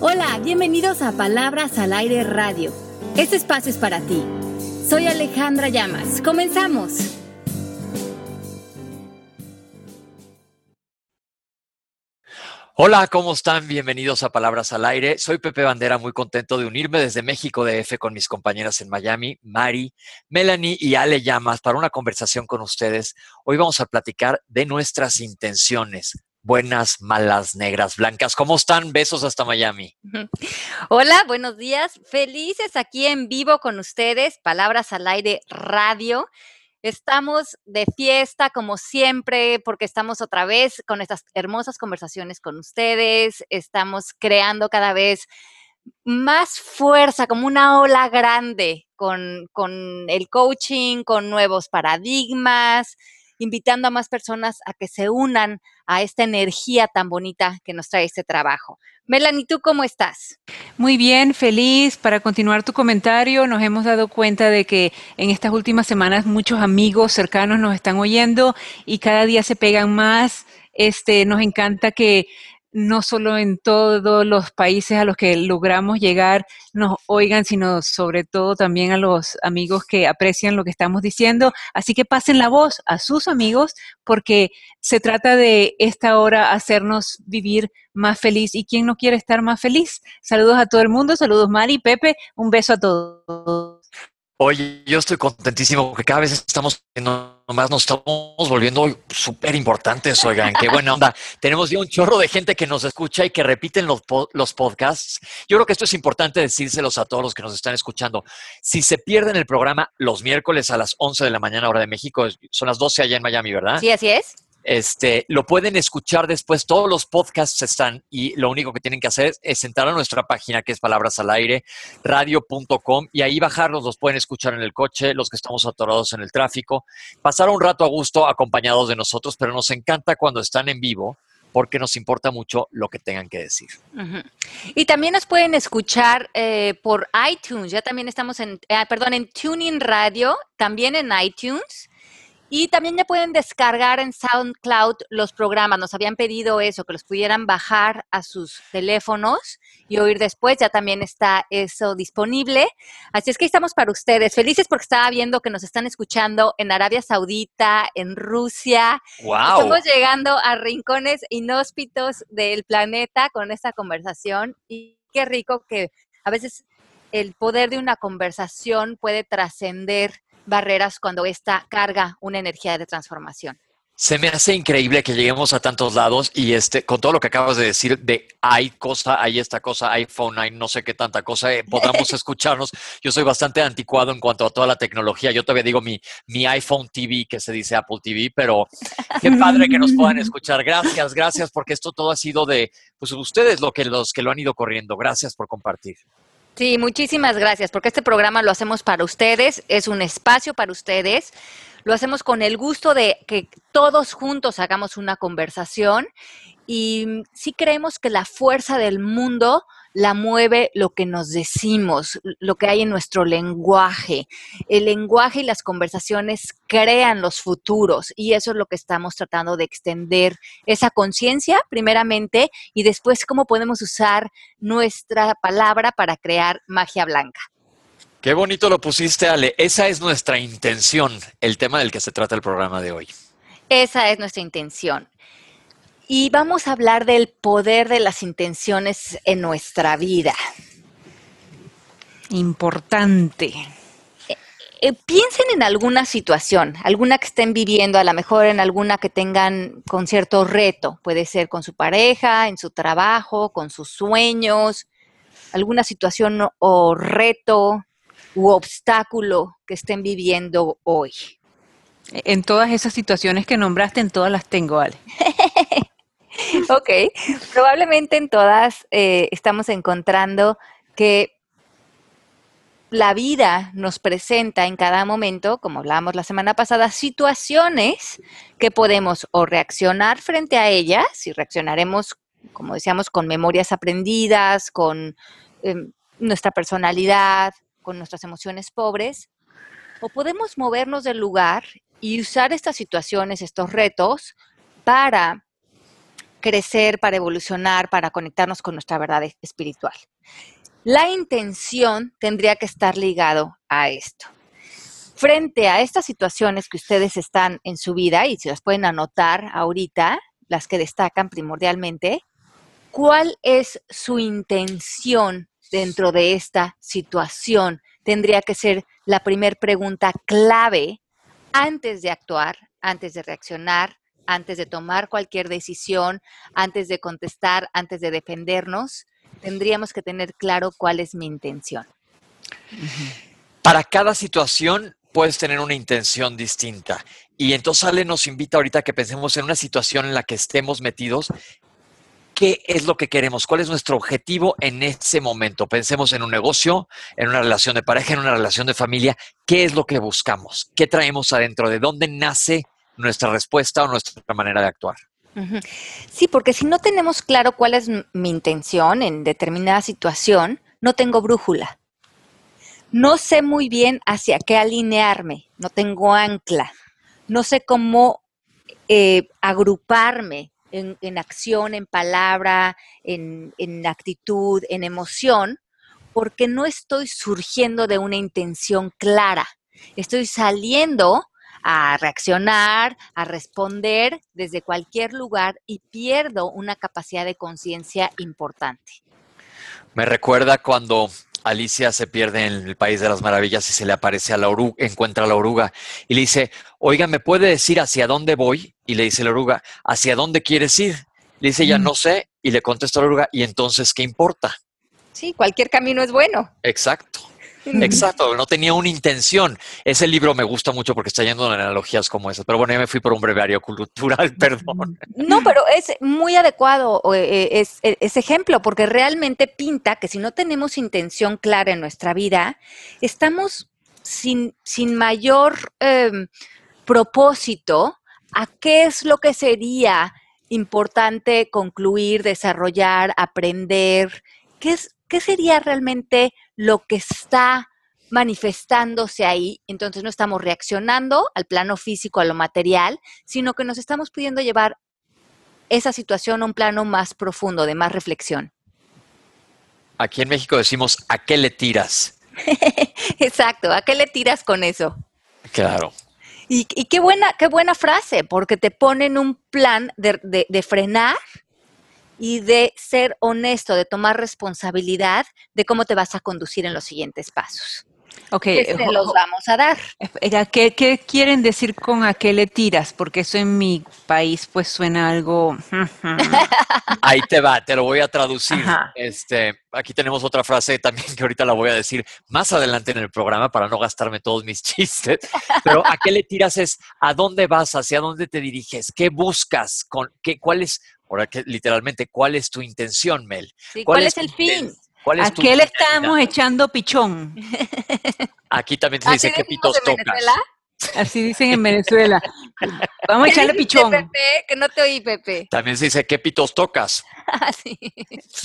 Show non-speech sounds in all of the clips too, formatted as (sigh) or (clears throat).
Hola, bienvenidos a Palabras al Aire Radio. Este espacio es para ti. Soy Alejandra Llamas. Comenzamos. Hola, ¿cómo están? Bienvenidos a Palabras al Aire. Soy Pepe Bandera, muy contento de unirme desde México DF con mis compañeras en Miami, Mari, Melanie y Ale Llamas, para una conversación con ustedes. Hoy vamos a platicar de nuestras intenciones. Buenas, malas, negras, blancas. ¿Cómo están? Besos hasta Miami. (laughs) Hola, buenos días. Felices aquí en vivo con ustedes. Palabras al Aire Radio. Estamos de fiesta como siempre porque estamos otra vez con estas hermosas conversaciones con ustedes. Estamos creando cada vez más fuerza, como una ola grande con, con el coaching, con nuevos paradigmas, invitando a más personas a que se unan a esta energía tan bonita que nos trae este trabajo. Melanie, ¿tú cómo estás? Muy bien, feliz. Para continuar tu comentario, nos hemos dado cuenta de que en estas últimas semanas muchos amigos cercanos nos están oyendo y cada día se pegan más. Este, nos encanta que no solo en todos los países a los que logramos llegar nos oigan, sino sobre todo también a los amigos que aprecian lo que estamos diciendo. Así que pasen la voz a sus amigos porque se trata de esta hora hacernos vivir más feliz. ¿Y quién no quiere estar más feliz? Saludos a todo el mundo, saludos Mari, Pepe, un beso a todos. Oye, yo estoy contentísimo porque cada vez estamos nomás nos estamos volviendo súper importantes, oigan, qué buena onda. (laughs) Tenemos ya un chorro de gente que nos escucha y que repiten los, los podcasts. Yo creo que esto es importante decírselos a todos los que nos están escuchando. Si se pierden el programa los miércoles a las 11 de la mañana hora de México, son las 12 allá en Miami, ¿verdad? Sí, así es. Este, lo pueden escuchar después, todos los podcasts están y lo único que tienen que hacer es entrar a nuestra página que es Palabras al Aire, radio.com y ahí bajarlos, los pueden escuchar en el coche, los que estamos atorados en el tráfico, pasar un rato a gusto acompañados de nosotros, pero nos encanta cuando están en vivo porque nos importa mucho lo que tengan que decir. Y también nos pueden escuchar eh, por iTunes, ya también estamos en, eh, perdón, en Tuning Radio, también en iTunes. Y también ya pueden descargar en SoundCloud los programas. Nos habían pedido eso, que los pudieran bajar a sus teléfonos y oír después. Ya también está eso disponible. Así es que estamos para ustedes. Felices porque estaba viendo que nos están escuchando en Arabia Saudita, en Rusia. Wow. Estamos llegando a rincones inhóspitos del planeta con esta conversación. Y qué rico que a veces el poder de una conversación puede trascender barreras cuando esta carga una energía de transformación. Se me hace increíble que lleguemos a tantos lados y este, con todo lo que acabas de decir de hay cosa, hay esta cosa, iPhone, hay no sé qué tanta cosa, eh, podamos (laughs) escucharnos. Yo soy bastante anticuado en cuanto a toda la tecnología. Yo todavía digo mi, mi iPhone TV, que se dice Apple TV, pero qué padre que nos puedan (laughs) escuchar. Gracias, gracias, porque esto todo ha sido de pues, ustedes lo que, los que lo han ido corriendo. Gracias por compartir. Sí, muchísimas gracias, porque este programa lo hacemos para ustedes, es un espacio para ustedes, lo hacemos con el gusto de que todos juntos hagamos una conversación y sí creemos que la fuerza del mundo la mueve lo que nos decimos, lo que hay en nuestro lenguaje. El lenguaje y las conversaciones crean los futuros y eso es lo que estamos tratando de extender, esa conciencia primeramente y después cómo podemos usar nuestra palabra para crear magia blanca. Qué bonito lo pusiste, Ale. Esa es nuestra intención, el tema del que se trata el programa de hoy. Esa es nuestra intención y vamos a hablar del poder de las intenciones en nuestra vida. Importante. Eh, eh, piensen en alguna situación, alguna que estén viviendo, a lo mejor en alguna que tengan con cierto reto. Puede ser con su pareja, en su trabajo, con sus sueños, alguna situación o reto u obstáculo que estén viviendo hoy. En todas esas situaciones que nombraste, en todas las tengo, Ale. (laughs) (laughs) ok, probablemente en todas eh, estamos encontrando que la vida nos presenta en cada momento, como hablábamos la semana pasada, situaciones que podemos o reaccionar frente a ellas, y reaccionaremos, como decíamos, con memorias aprendidas, con em, nuestra personalidad, con nuestras emociones pobres, o podemos movernos del lugar y usar estas situaciones, estos retos, para crecer, para evolucionar, para conectarnos con nuestra verdad espiritual. La intención tendría que estar ligado a esto. Frente a estas situaciones que ustedes están en su vida y si las pueden anotar ahorita, las que destacan primordialmente, ¿cuál es su intención dentro de esta situación? Tendría que ser la primera pregunta clave antes de actuar, antes de reaccionar, antes de tomar cualquier decisión, antes de contestar, antes de defendernos, tendríamos que tener claro cuál es mi intención. Para cada situación puedes tener una intención distinta. Y entonces Ale nos invita ahorita a que pensemos en una situación en la que estemos metidos. ¿Qué es lo que queremos? ¿Cuál es nuestro objetivo en ese momento? Pensemos en un negocio, en una relación de pareja, en una relación de familia. ¿Qué es lo que buscamos? ¿Qué traemos adentro? ¿De dónde nace nuestra respuesta o nuestra manera de actuar. Sí, porque si no tenemos claro cuál es mi intención en determinada situación, no tengo brújula. No sé muy bien hacia qué alinearme, no tengo ancla, no sé cómo eh, agruparme en, acción, en palabra, en, en actitud, en emoción, porque no estoy surgiendo de una intención clara. Estoy saliendo a reaccionar, a responder desde cualquier lugar y pierdo una capacidad de conciencia importante. Me recuerda cuando Alicia se pierde en el País de las Maravillas y se le aparece a la oruga, encuentra a la oruga y le dice, oiga, ¿me puede decir hacia dónde voy? Y le dice la oruga, ¿hacia dónde quieres ir? Le dice, ya no sé, y le contesta la oruga, ¿y entonces qué importa? Sí, cualquier camino es bueno. Exacto. Exacto, no tenía una intención. Ese libro me gusta mucho porque está yendo en analogías como esas. Pero bueno, ya me fui por un breviario cultural, (laughs) perdón. No, pero es muy adecuado eh, es, e, ese ejemplo, porque realmente pinta que si no tenemos intención clara en nuestra vida, estamos sin, sin mayor em, propósito a qué es lo que sería importante concluir, desarrollar, aprender, qué es qué sería realmente lo que está manifestándose ahí. Entonces no estamos reaccionando al plano físico, a lo material, sino que nos estamos pudiendo llevar esa situación a un plano más profundo, de más reflexión. Aquí en México decimos, ¿a qué le tiras? (laughs) Exacto, ¿a qué le tiras con eso? Claro. Y, qué, buena, qué buena frase, porque te ponen un plan de frenar y de ser honesto, de tomar responsabilidad de cómo te vas a conducir en los siguientes pasos. Ok, ¿Qué se los vamos a dar. ¿Qué, ¿Qué, quieren decir con a qué le tiras? Porque eso en mi país pues suena algo... Ahí te va, te lo voy a traducir. Este, aquí tenemos otra frase también que ahorita la voy a decir más adelante en el programa para no gastarme todos mis (laughs) chistes. Pero a qué le tiras es a dónde vas, hacia dónde te diriges, qué buscas, con, qué, cuál es, ahora que literalmente, cuál es tu intención, Mel. ¿Cuál, es, el fin? ¿A qué le estamos echando pichón? (laughs) Aquí también se dice que pitos tocas. Así dicen en Venezuela. Vamos a echarle pichón. Pepe, que no te oí, Pepe. También se dice, ¿qué pitos tocas? (laughs) Ah,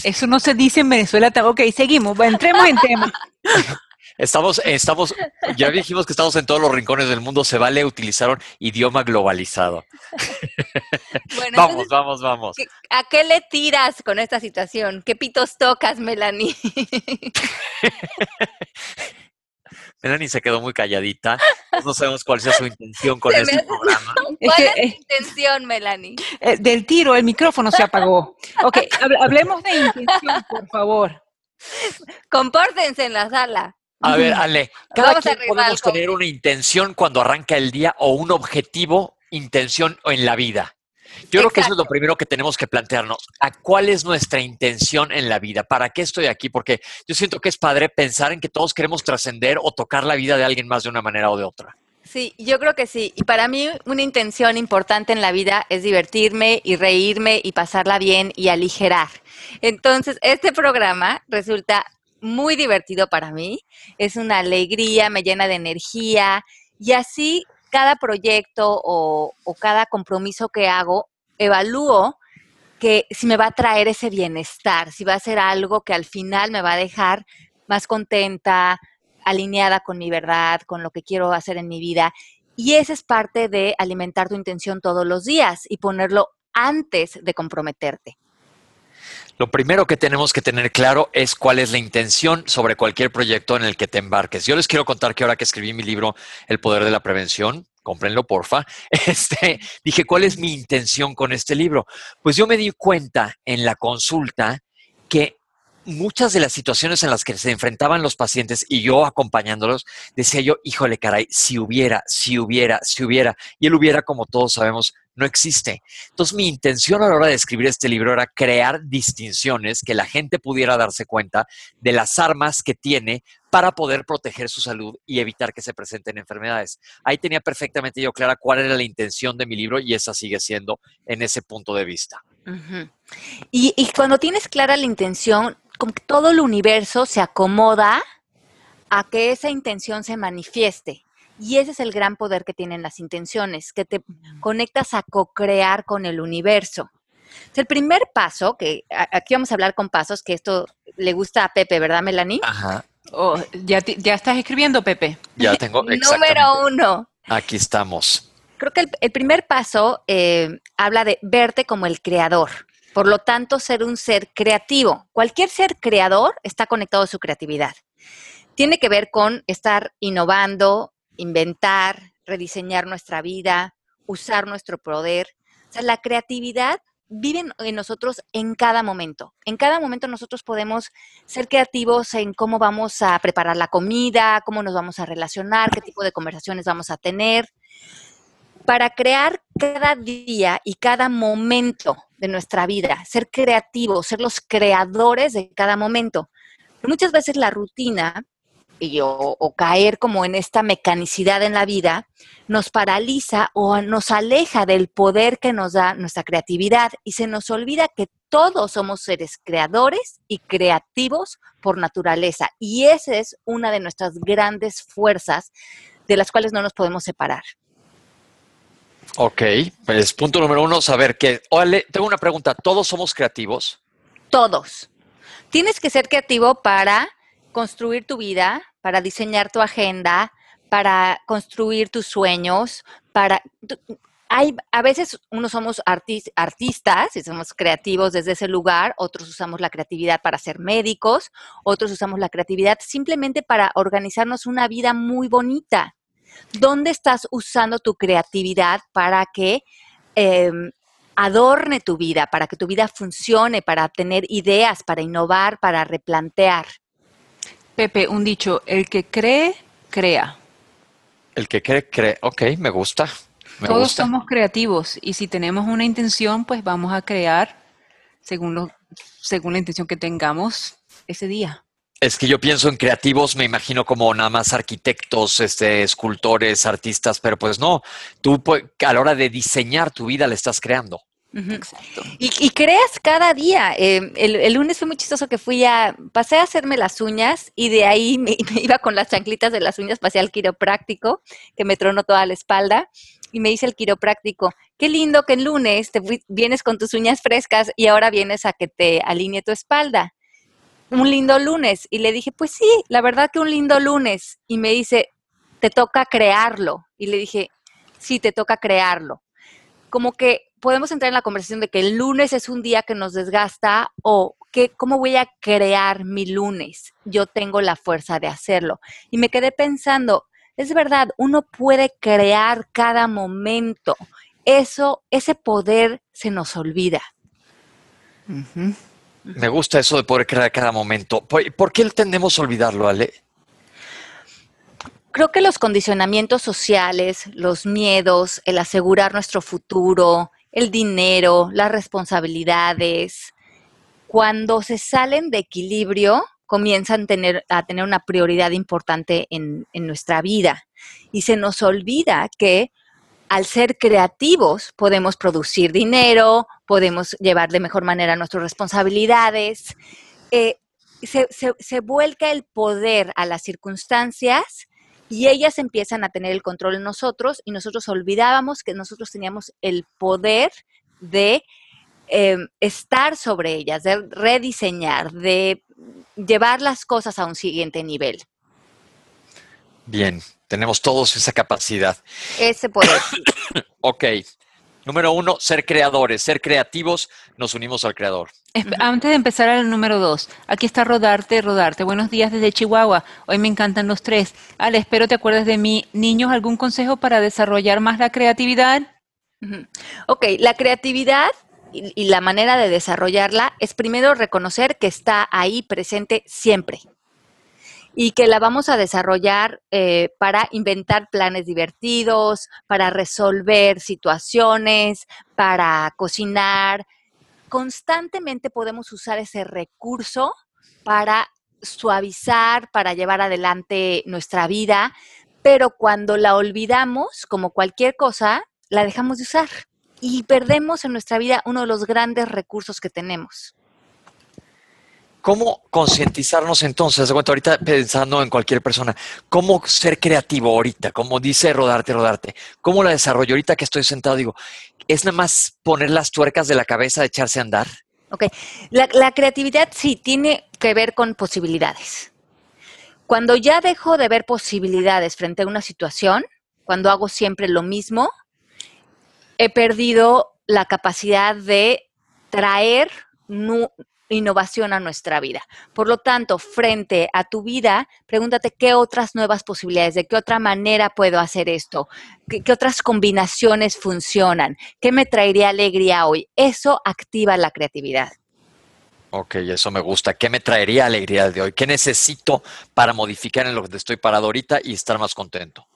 Eso no se dice en Venezuela. Ok, seguimos. entremos en tema. (laughs) Estamos, estamos, ya dijimos que estamos en todos los rincones del mundo, se vale utilizar un idioma globalizado. (laughs) vamos, vamos, vamos. ¿A qué le tiras con esta situación? ¿Qué pitos tocas, Melanie? (laughs) Melanie se quedó muy calladita. No sabemos cuál sea su intención con este programa. (laughs) ¿Cuál es, tu eh, intención, Melanie? Eh, del tiro, el micrófono se apagó. Ok, hablemos de intención, por favor. Compórtense en la sala. A ver, Ale, cada quien podemos tener una intención cuando arranca el día o un objetivo, intención en la vida. Yo creo que eso es lo primero que tenemos que plantearnos. ¿A cuál es nuestra intención en la vida? ¿Para qué estoy aquí? Porque yo siento que es padre pensar en que todos queremos trascender o tocar la vida de alguien más de una manera o de otra. Sí, yo creo que sí. Y para mí una intención importante en la vida es divertirme y reírme y pasarla bien y aligerar. Entonces, este programa resulta muy divertido para mí, es una alegría, me llena de energía y así cada proyecto o, cada compromiso que hago, evalúo que si me va a traer ese bienestar, si va a ser algo que al final me va a dejar más contenta, alineada con mi verdad, con lo que quiero hacer en mi vida. Y esa es parte de alimentar tu intención todos los días y ponerlo antes de comprometerte? Lo primero que tenemos que tener claro es cuál es la intención sobre cualquier proyecto en el que te embarques. Yo les quiero contar que ahora que escribí mi libro El poder de la prevención, cómprenlo porfa, (laughs) este, dije, ¿cuál es mi intención con este libro? Pues yo me di cuenta en la consulta que muchas de las situaciones en las que se enfrentaban los pacientes y yo acompañándolos, decía yo, híjole, caray, si hubiera, si hubiera, si hubiera, y él hubiera, como todos sabemos, no existe. Entonces mi intención a la hora de escribir este libro era crear distinciones que la gente pudiera darse cuenta de las armas que tiene para poder proteger su salud y evitar que se presenten enfermedades. Ahí tenía perfectamente yo clara cuál era la intención de mi libro y esa sigue siendo en ese punto de vista. y, y cuando tienes clara la intención, como que todo el universo se acomoda a que esa intención se manifieste. Y ese es el gran poder que tienen las intenciones, que te conectas a co-crear con el universo. El primer paso, que aquí vamos a hablar con pasos, que esto le gusta a Pepe, ¿verdad, Melanie? Ajá. Oh, ¿ya, ya estás escribiendo, Pepe. Ya (laughs) tengo. Número uno. Aquí estamos. Creo que el, primer paso eh, habla de verte como el creador. Por lo tanto, ser un ser creativo. Cualquier ser creador está conectado a su creatividad. Tiene que ver con estar innovando, inventar, rediseñar nuestra vida, usar nuestro poder. O sea, la creatividad vive en nosotros en cada momento. En cada momento nosotros podemos ser creativos en cómo vamos a preparar la comida, cómo nos vamos a relacionar, qué tipo de conversaciones vamos a tener, para crear cada día y cada momento de nuestra vida, ser creativos, ser los creadores de cada momento. muchas veces la rutina o, caer como en esta mecanicidad en la vida, nos paraliza o nos aleja del poder que nos da nuestra creatividad y se nos olvida que todos somos seres creadores y creativos por naturaleza. Y esa es una de nuestras grandes fuerzas de las cuales no nos podemos separar. Ok, pues punto número uno, saber que, ole, tengo una pregunta, ¿todos somos creativos? Todos. Tienes que ser creativo para construir tu vida, para diseñar tu agenda, para construir tus sueños, para... Hay, a veces unos somos artistas y somos creativos desde ese lugar, otros usamos la creatividad para ser médicos, otros usamos la creatividad simplemente para organizarnos una vida muy bonita. ¿Dónde estás usando tu creatividad para que em, adorne tu vida, para que tu vida funcione, para tener ideas, para innovar, para replantear? Pepe, un dicho, el que cree, crea. El que cree, cree. Ok, me gusta. Todos somos creativos y si tenemos una intención, pues vamos a crear según, lo, según la intención que tengamos ese día. Es que yo pienso en creativos, me imagino como nada más arquitectos, este, escultores, artistas, pero pues no, tú pues, a la hora de diseñar tu vida la estás creando. Exacto. Y, creas cada día. Eh, el, lunes fue muy chistoso que fui a, pasé a hacerme las uñas y de ahí (laughs) me, iba con las chanclitas de las uñas, pasé al quiropráctico, que me tronó toda la espalda, y me dice el quiropráctico, qué lindo que el lunes te vienes con tus uñas frescas y ahora vienes a que te alinee tu espalda. Un lindo lunes. Y le dije, pues sí, la verdad que un lindo lunes. Y me dice, te toca crearlo. Y le dije, sí, te toca crearlo. Como que podemos entrar en la conversación de que el lunes es un día que nos desgasta o que, cómo voy a crear mi lunes. Yo tengo la fuerza de hacerlo. Y me quedé pensando, es verdad, uno puede crear cada momento. Eso, ese poder se nos olvida. Me gusta eso de poder crear cada momento. ¿Por qué tendemos a olvidarlo, Ale? Creo que los condicionamientos sociales, los miedos, el asegurar nuestro futuro, el dinero, las responsabilidades, cuando se salen de equilibrio, comienzan a tener, una prioridad importante en, en nuestra vida. Y se nos olvida que al ser creativos podemos producir dinero, podemos llevar de mejor manera nuestras responsabilidades. Eh, se, se, vuelca el poder a las circunstancias y ellas empiezan a tener el control en nosotros y nosotros olvidábamos que nosotros teníamos el poder de em, estar sobre ellas, de rediseñar, de llevar las cosas a un siguiente nivel. Bien, tenemos todos esa capacidad. Ese poder. (coughs) ok. Número uno, ser creadores, ser creativos, nos unimos al creador. Antes de empezar al número dos, aquí está Rodarte, Rodarte. Buenos días desde Chihuahua. Hoy me encantan los tres. Ale, espero te acuerdes de mí. Niños, ¿algún consejo para desarrollar más la creatividad? Ok, la creatividad y, la manera de desarrollarla es primero reconocer que está ahí presente siempre y que la vamos a desarrollar eh, para inventar planes divertidos, para resolver situaciones, para cocinar. Constantemente podemos usar ese recurso para suavizar, para llevar adelante nuestra vida, pero cuando la olvidamos, como cualquier cosa, la dejamos de usar y perdemos en nuestra vida uno de los grandes recursos que tenemos. ¿Cómo concientizarnos entonces? ahorita pensando en cualquier persona, ¿cómo ser creativo ahorita? Como dice rodarte, rodarte. ¿Cómo la desarrollo ahorita que estoy sentado? Digo, ¿es nada más poner las tuercas de la cabeza, echarse a andar? Ok, la, creatividad sí tiene que ver con posibilidades. Cuando ya dejo de ver posibilidades frente a una situación, cuando hago siempre lo mismo, he perdido la capacidad de traer innovación a nuestra vida. Por lo tanto, frente a tu vida, pregúntate qué otras nuevas posibilidades, de qué otra manera puedo hacer esto, qué, otras combinaciones funcionan, qué me traería alegría hoy. Eso activa la creatividad. Ok, eso me gusta. ¿Qué me traería alegría de hoy? ¿Qué necesito para modificar en lo que estoy parado ahorita y estar más contento?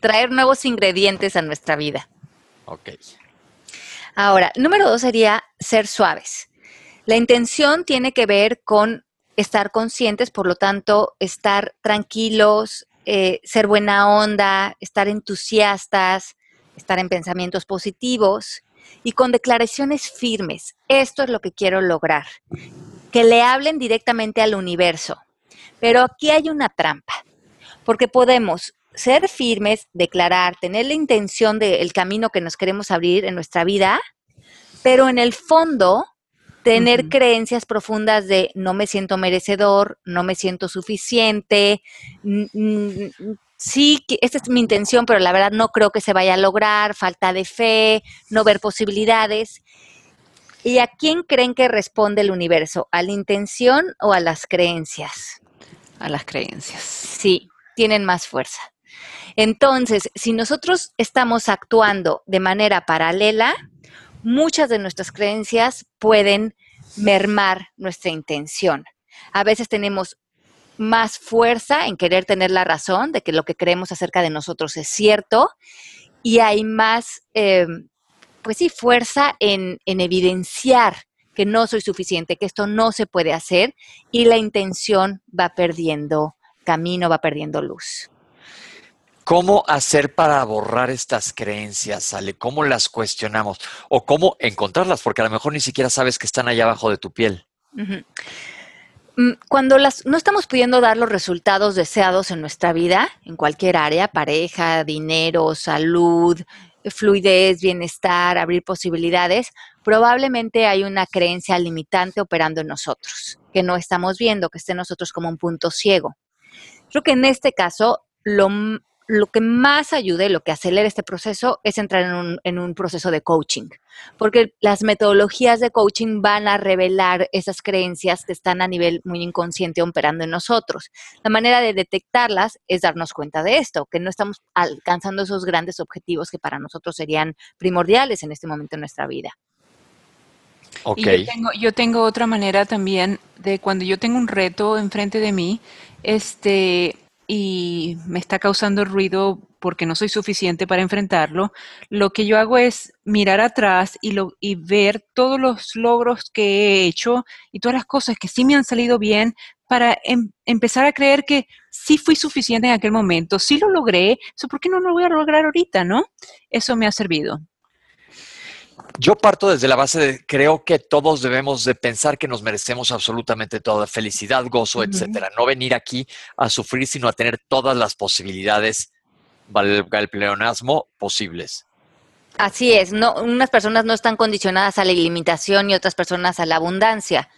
Traer nuevos ingredientes a nuestra vida. Ok. Ahora, número dos sería ser suaves. La intención tiene que ver con estar conscientes, por lo tanto, estar tranquilos, eh, ser buena onda, estar entusiastas, estar en pensamientos positivos y con declaraciones firmes. Esto es lo que quiero lograr. Que le hablen directamente al universo. Pero aquí hay una trampa, porque podemos ser firmes, declarar, tener la intención del camino que nos queremos abrir en nuestra vida, pero en el fondo tener creencias profundas de no me siento merecedor, no me siento suficiente, sí, esta es mi intención, pero la verdad no creo que se vaya a lograr, falta de fe, no ver posibilidades. ¿Y a quién creen que responde el universo? ¿A la intención o a las creencias? A las creencias. Sí, tienen más fuerza. Entonces, si nosotros estamos actuando de manera paralela, muchas de nuestras creencias pueden mermar nuestra intención. A veces tenemos más fuerza en querer tener la razón de que lo que creemos acerca de nosotros es cierto y hay más, eh, pues sí, fuerza en, en evidenciar que no soy suficiente, que esto no se puede hacer y la intención va perdiendo camino, va perdiendo luz. ¿Cómo hacer para borrar estas creencias, ¿Sale? ¿Cómo las cuestionamos? ¿O cómo encontrarlas? Porque a lo mejor ni siquiera sabes que están allá abajo de tu piel. Mm, cuando las, no estamos pudiendo dar los resultados deseados en nuestra vida, en cualquier área, pareja, dinero, salud, fluidez, bienestar, abrir posibilidades, probablemente hay una creencia limitante operando en nosotros, que no estamos viendo, que esté en nosotros como un punto ciego. Creo que en este caso lo lo que más ayude, y lo que acelera este proceso es entrar en un, proceso de coaching, porque las metodologías de coaching van a revelar esas creencias que están a nivel muy inconsciente operando en nosotros. La manera de detectarlas es darnos cuenta de esto, que no estamos alcanzando esos grandes objetivos que para nosotros serían primordiales en este momento en nuestra vida. Okay. yo, tengo, yo tengo otra manera también de cuando yo tengo un reto enfrente de mí, este, y me está causando ruido porque no soy suficiente para enfrentarlo, lo que yo hago es mirar atrás y, lo, y ver todos los logros que he hecho y todas las cosas que sí me han salido bien para em, empezar a creer que sí fui suficiente en aquel momento, sí lo logré, ¿por qué no lo voy a lograr ahorita, no? Eso me ha servido. Yo parto desde la base de creo que todos debemos de pensar que nos merecemos absolutamente toda felicidad, gozo, etcétera. No venir aquí a sufrir, sino a tener todas las posibilidades, valga el pleonasmo, posibles. Así es, no, unas personas no están condicionadas a la ilimitación y otras personas a la abundancia.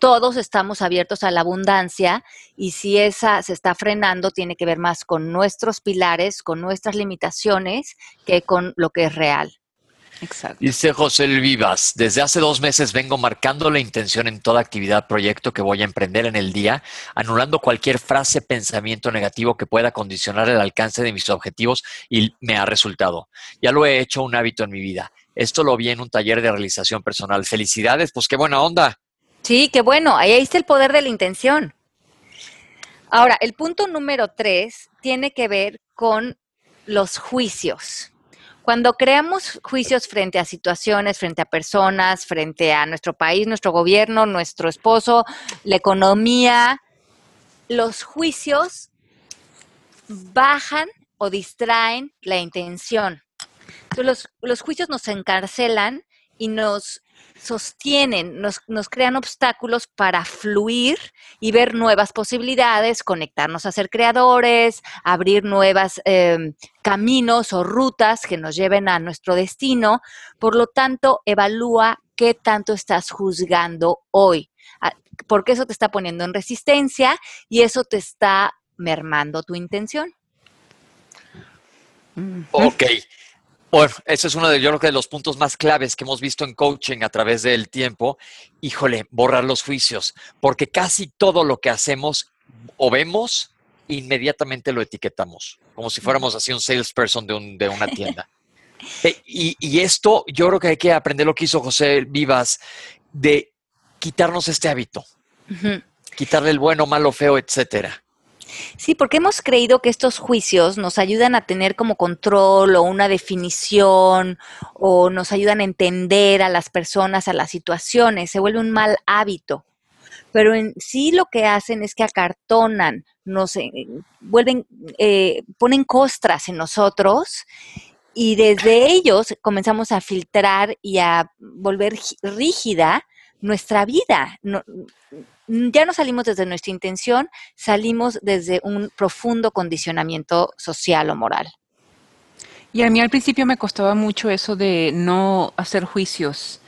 Todos estamos abiertos a la abundancia y si esa se está frenando, tiene que ver más con nuestros pilares, con nuestras limitaciones, que con lo que es real. Exacto. Dice José Vivas, desde hace dos meses vengo marcando la intención en toda actividad, proyecto que voy a emprender en el día, anulando cualquier frase, pensamiento negativo que pueda condicionar el alcance de mis objetivos y me ha resultado. Ya lo he hecho un hábito en mi vida. Esto lo vi en un taller de realización personal. Felicidades, pues qué buena onda. Sí, qué bueno. Ahí está el poder de la intención. Ahora, el punto número tres tiene que ver con los juicios. Cuando creamos juicios frente a situaciones, frente a personas, frente a nuestro país, nuestro gobierno, nuestro esposo, la economía, los juicios bajan o distraen la intención. Entonces, los, los juicios nos encarcelan y nos sostienen, nos, nos, crean obstáculos para fluir y ver nuevas posibilidades, conectarnos a ser creadores, abrir nuevos eh, caminos o rutas que nos lleven a nuestro destino. Por lo tanto, evalúa qué tanto estás juzgando hoy, porque eso te está poniendo en resistencia y eso te está mermando tu intención. Ok. Bueno, ese es uno de, yo creo que de los puntos más claves que hemos visto en coaching a través del tiempo. Híjole, borrar los juicios, porque casi todo lo que hacemos o vemos, inmediatamente lo etiquetamos, como si fuéramos así un salesperson de, un, de una tienda. (laughs) Eh, y, y, esto, yo creo que hay que aprender lo que hizo José Vivas, de quitarnos este hábito, uh -huh. quitarle el bueno, malo, feo, etcétera. Sí, porque hemos creído que estos juicios nos ayudan a tener como control o una definición o nos ayudan a entender a las personas, a las situaciones, se vuelve un mal hábito. Pero en sí lo que hacen es que acartonan, nos eh, vuelven, eh, ponen costras en nosotros y desde ellos comenzamos a filtrar y a volver rígida nuestra vida. Ya no salimos desde nuestra intención, salimos desde un profundo condicionamiento social o moral. Y a mí al principio me costaba mucho eso de no hacer juicios,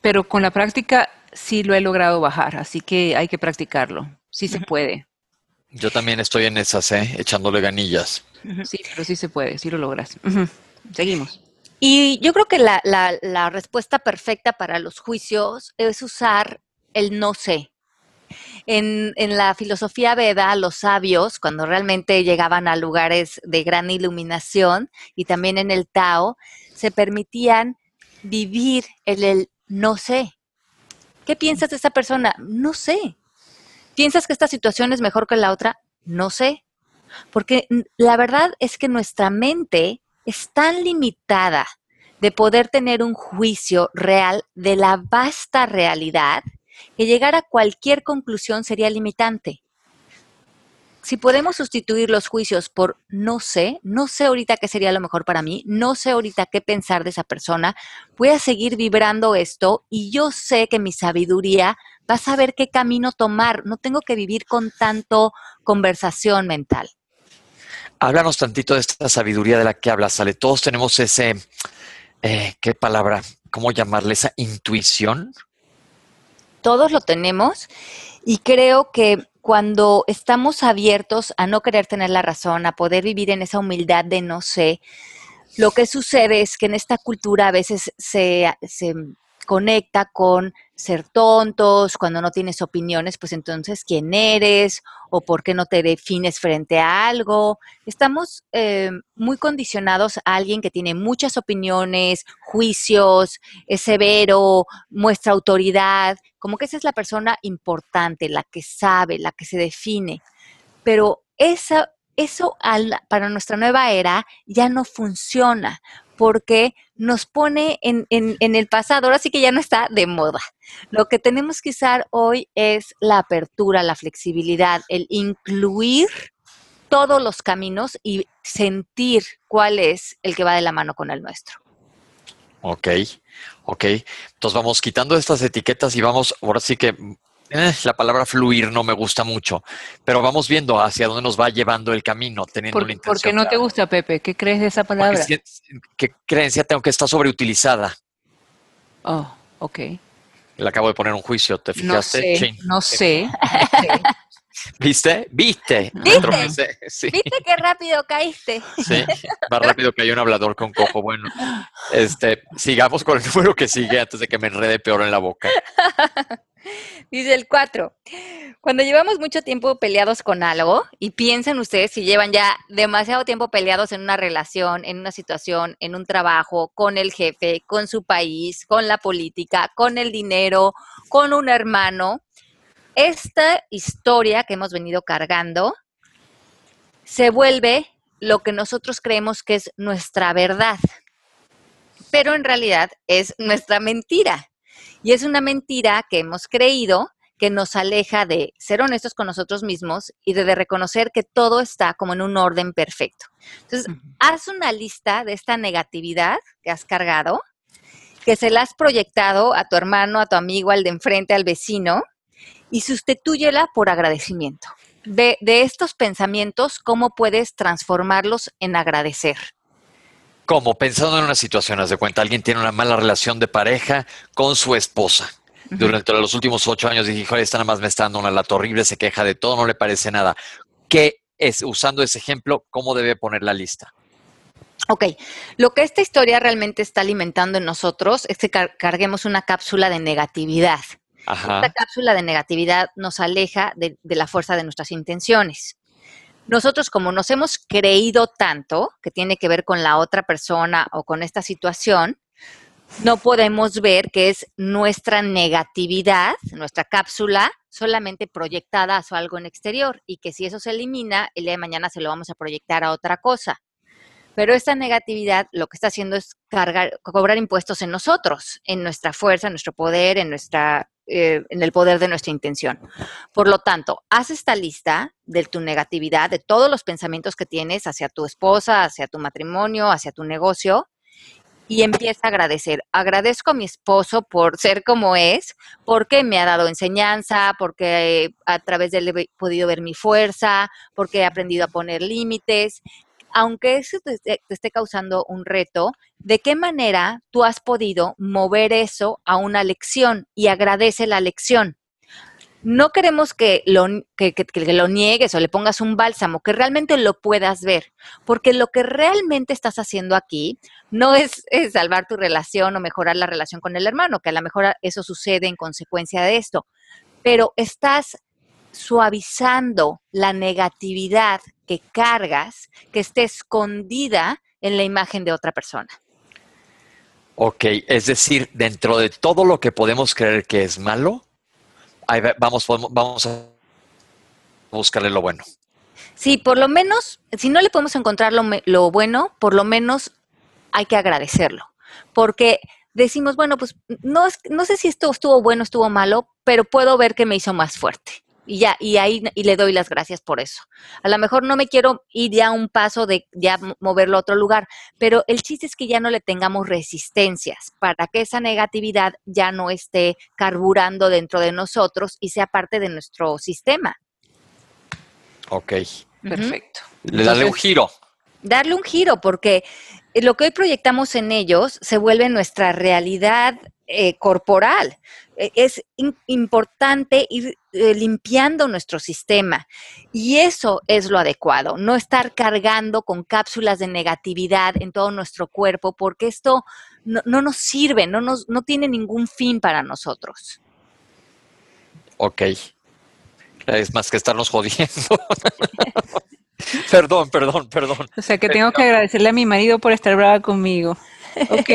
pero con la práctica sí lo he logrado bajar, así que hay que practicarlo, sí se puede. Yo también estoy en esas, ¿eh? echándole ganillas. Sí, pero sí se puede, sí lo logras. Uh -huh. Seguimos. Y yo creo que la, la, la respuesta perfecta para los juicios es usar el no sé. En, la filosofía Veda, los sabios, cuando realmente llegaban a lugares de gran iluminación y también en el Tao, se permitían vivir el, el no sé. ¿Qué piensas de esa persona? No sé. ¿Piensas que esta situación es mejor que la otra? No sé. Porque la verdad es que nuestra mente es tan limitada de poder tener un juicio real de la vasta realidad que llegar a cualquier conclusión sería limitante. Si podemos sustituir los juicios por no sé, no sé ahorita qué sería lo mejor para mí, no sé ahorita qué pensar de esa persona, voy a seguir vibrando esto y yo sé que mi sabiduría va a saber qué camino tomar, no tengo que vivir con tanto conversación mental. Háblanos tantito de esta sabiduría de la que hablas, Ale. Todos tenemos ese, eh, ¿qué palabra? ¿Cómo llamarle? Esa intuición todos lo tenemos y creo que cuando estamos abiertos a no querer tener la razón, a poder vivir en esa humildad de no sé, lo que sucede es que en esta cultura a veces se, se conecta con ser tontos, cuando no tienes opiniones, pues entonces quién eres o por qué no te defines frente a algo. Estamos eh, muy condicionados a alguien que tiene muchas opiniones, juicios, es severo, muestra autoridad, como que esa es la persona importante, la que sabe, la que se define. Pero esa, eso para nuestra nueva era ya no funciona porque nos pone en, en, en, el pasado, ahora sí que ya no está de moda. Lo que tenemos que usar hoy es la apertura, la flexibilidad, el incluir todos los caminos y sentir cuál es el que va de la mano con el nuestro. Ok, ok. Entonces vamos quitando estas etiquetas y vamos, ahora sí que eh, la palabra fluir no me gusta mucho, pero vamos viendo hacia dónde nos va llevando el camino, teniendo ¿Por, la intención. ¿Por qué no te gusta, Pepe? ¿Qué crees de esa palabra? Porque, ¿Qué creencia tengo que está sobreutilizada? Oh, ok. Le acabo de poner un juicio, ¿te fijaste? No sé, no sé. no sé. ¿Viste? ¿Viste? ¿Viste? (laughs) Sí. ¿Viste qué rápido caíste? Sí, más rápido que hay un hablador con cojo. Bueno, este, sigamos con el número que sigue antes de que me enrede peor en la boca. Dice el 4. Cuando llevamos mucho tiempo peleados con algo, y piensen ustedes si llevan ya demasiado tiempo peleados en una relación, en una situación, en un trabajo, con el jefe, con su país, con la política, con el dinero, con un hermano, esta historia que hemos venido cargando se vuelve lo que nosotros creemos que es nuestra verdad, pero en realidad es nuestra mentira. Y es una mentira que hemos creído que nos aleja de ser honestos con nosotros mismos y de, reconocer que todo está como en un orden perfecto. Entonces, haz una lista de esta negatividad que has cargado, que se la has proyectado a tu hermano, a tu amigo, al de enfrente, al vecino, y sustitúyela por agradecimiento. De, estos pensamientos, ¿cómo puedes transformarlos en agradecer? Como pensando en una situación, haz de cuenta, alguien tiene una mala relación de pareja con su esposa. Durante los últimos ocho años dije, joder, esta nada más me está dando una lata horrible, se queja de todo, no le parece nada. ¿Qué es, usando ese ejemplo, cómo debe poner la lista? Ok, lo que esta historia realmente está alimentando en nosotros es que carguemos una cápsula de negatividad. Esta cápsula de negatividad nos aleja de, la fuerza de nuestras intenciones. Nosotros, como nos hemos creído tanto que tiene que ver con la otra persona o con esta situación, no podemos ver que es nuestra negatividad, nuestra cápsula, solamente proyectada a algo en exterior y que si eso se elimina, el día de mañana se lo vamos a proyectar a otra cosa. Pero esta negatividad lo que está haciendo es cargar, cobrar impuestos en nosotros, en nuestra fuerza, en nuestro poder, en nuestra eh, en el poder de nuestra intención. Por lo tanto, haz esta lista de tu negatividad, de todos los pensamientos que tienes hacia tu esposa, hacia tu matrimonio, hacia tu negocio, y empieza a agradecer. Agradezco a mi esposo por ser como es, porque me ha dado enseñanza, porque a través de él he podido ver mi fuerza, porque he aprendido a poner límites aunque eso te, esté causando un reto, ¿de qué manera tú has podido mover eso a una lección y agradece la lección? No queremos que lo, que, lo niegues o le pongas un bálsamo, que realmente lo puedas ver, porque lo que realmente estás haciendo aquí no es, es salvar tu relación o mejorar la relación con el hermano, que a lo mejor eso sucede en consecuencia de esto, pero estás suavizando la negatividad que cargas, que esté escondida en la imagen de otra persona. Ok, es decir, dentro de todo lo que podemos creer que es malo, vamos, vamos a buscarle lo bueno. Sí, por lo menos, si no le podemos encontrar lo, lo bueno, por lo menos hay que agradecerlo. Porque decimos, bueno, pues no, no sé si esto estuvo bueno, estuvo malo, pero puedo ver que me hizo más fuerte y ya, y ahí y le doy las gracias por eso. A lo mejor no me quiero ir ya un paso de ya moverlo a otro lugar, pero el chiste es que ya no le tengamos resistencias para que esa negatividad ya no esté carburando dentro de nosotros y sea parte de nuestro sistema. Ok. Perfecto. Le darle un giro. Darle un giro, porque lo que hoy proyectamos en ellos se vuelve nuestra realidad eh, corporal. E, es importante ir eh, limpiando nuestro sistema y eso es lo adecuado, no estar cargando con cápsulas de negatividad en todo nuestro cuerpo porque esto no, nos sirve, no, nos, no tiene ningún fin para nosotros. Ok. Es más que estarnos jodiendo. (laughs) (laughs) perdón, perdón, perdón. O sea que tengo que agradecerle a mi marido por estar brava conmigo. (laughs) Ok,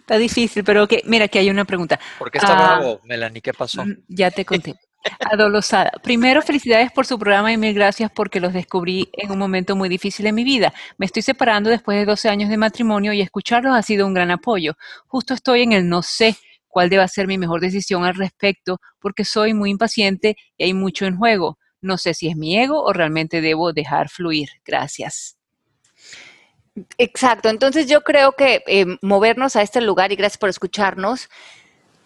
está difícil, pero ok, mira que hay una pregunta. ¿Por qué está ah, bravo, Melanie? ¿Qué pasó? Mm, ya te conté. Adolosada, primero felicidades por su programa y mil gracias porque los descubrí en un momento muy difícil en mi vida. Me estoy separando después de 12 años de matrimonio y escucharlos ha sido un gran apoyo. Justo estoy en el no sé cuál deba ser mi mejor decisión al respecto porque soy muy impaciente y hay mucho en juego. No sé si es mi ego o realmente debo dejar fluir. Gracias. Exacto, entonces yo creo que eh, movernos a este lugar, y gracias por escucharnos,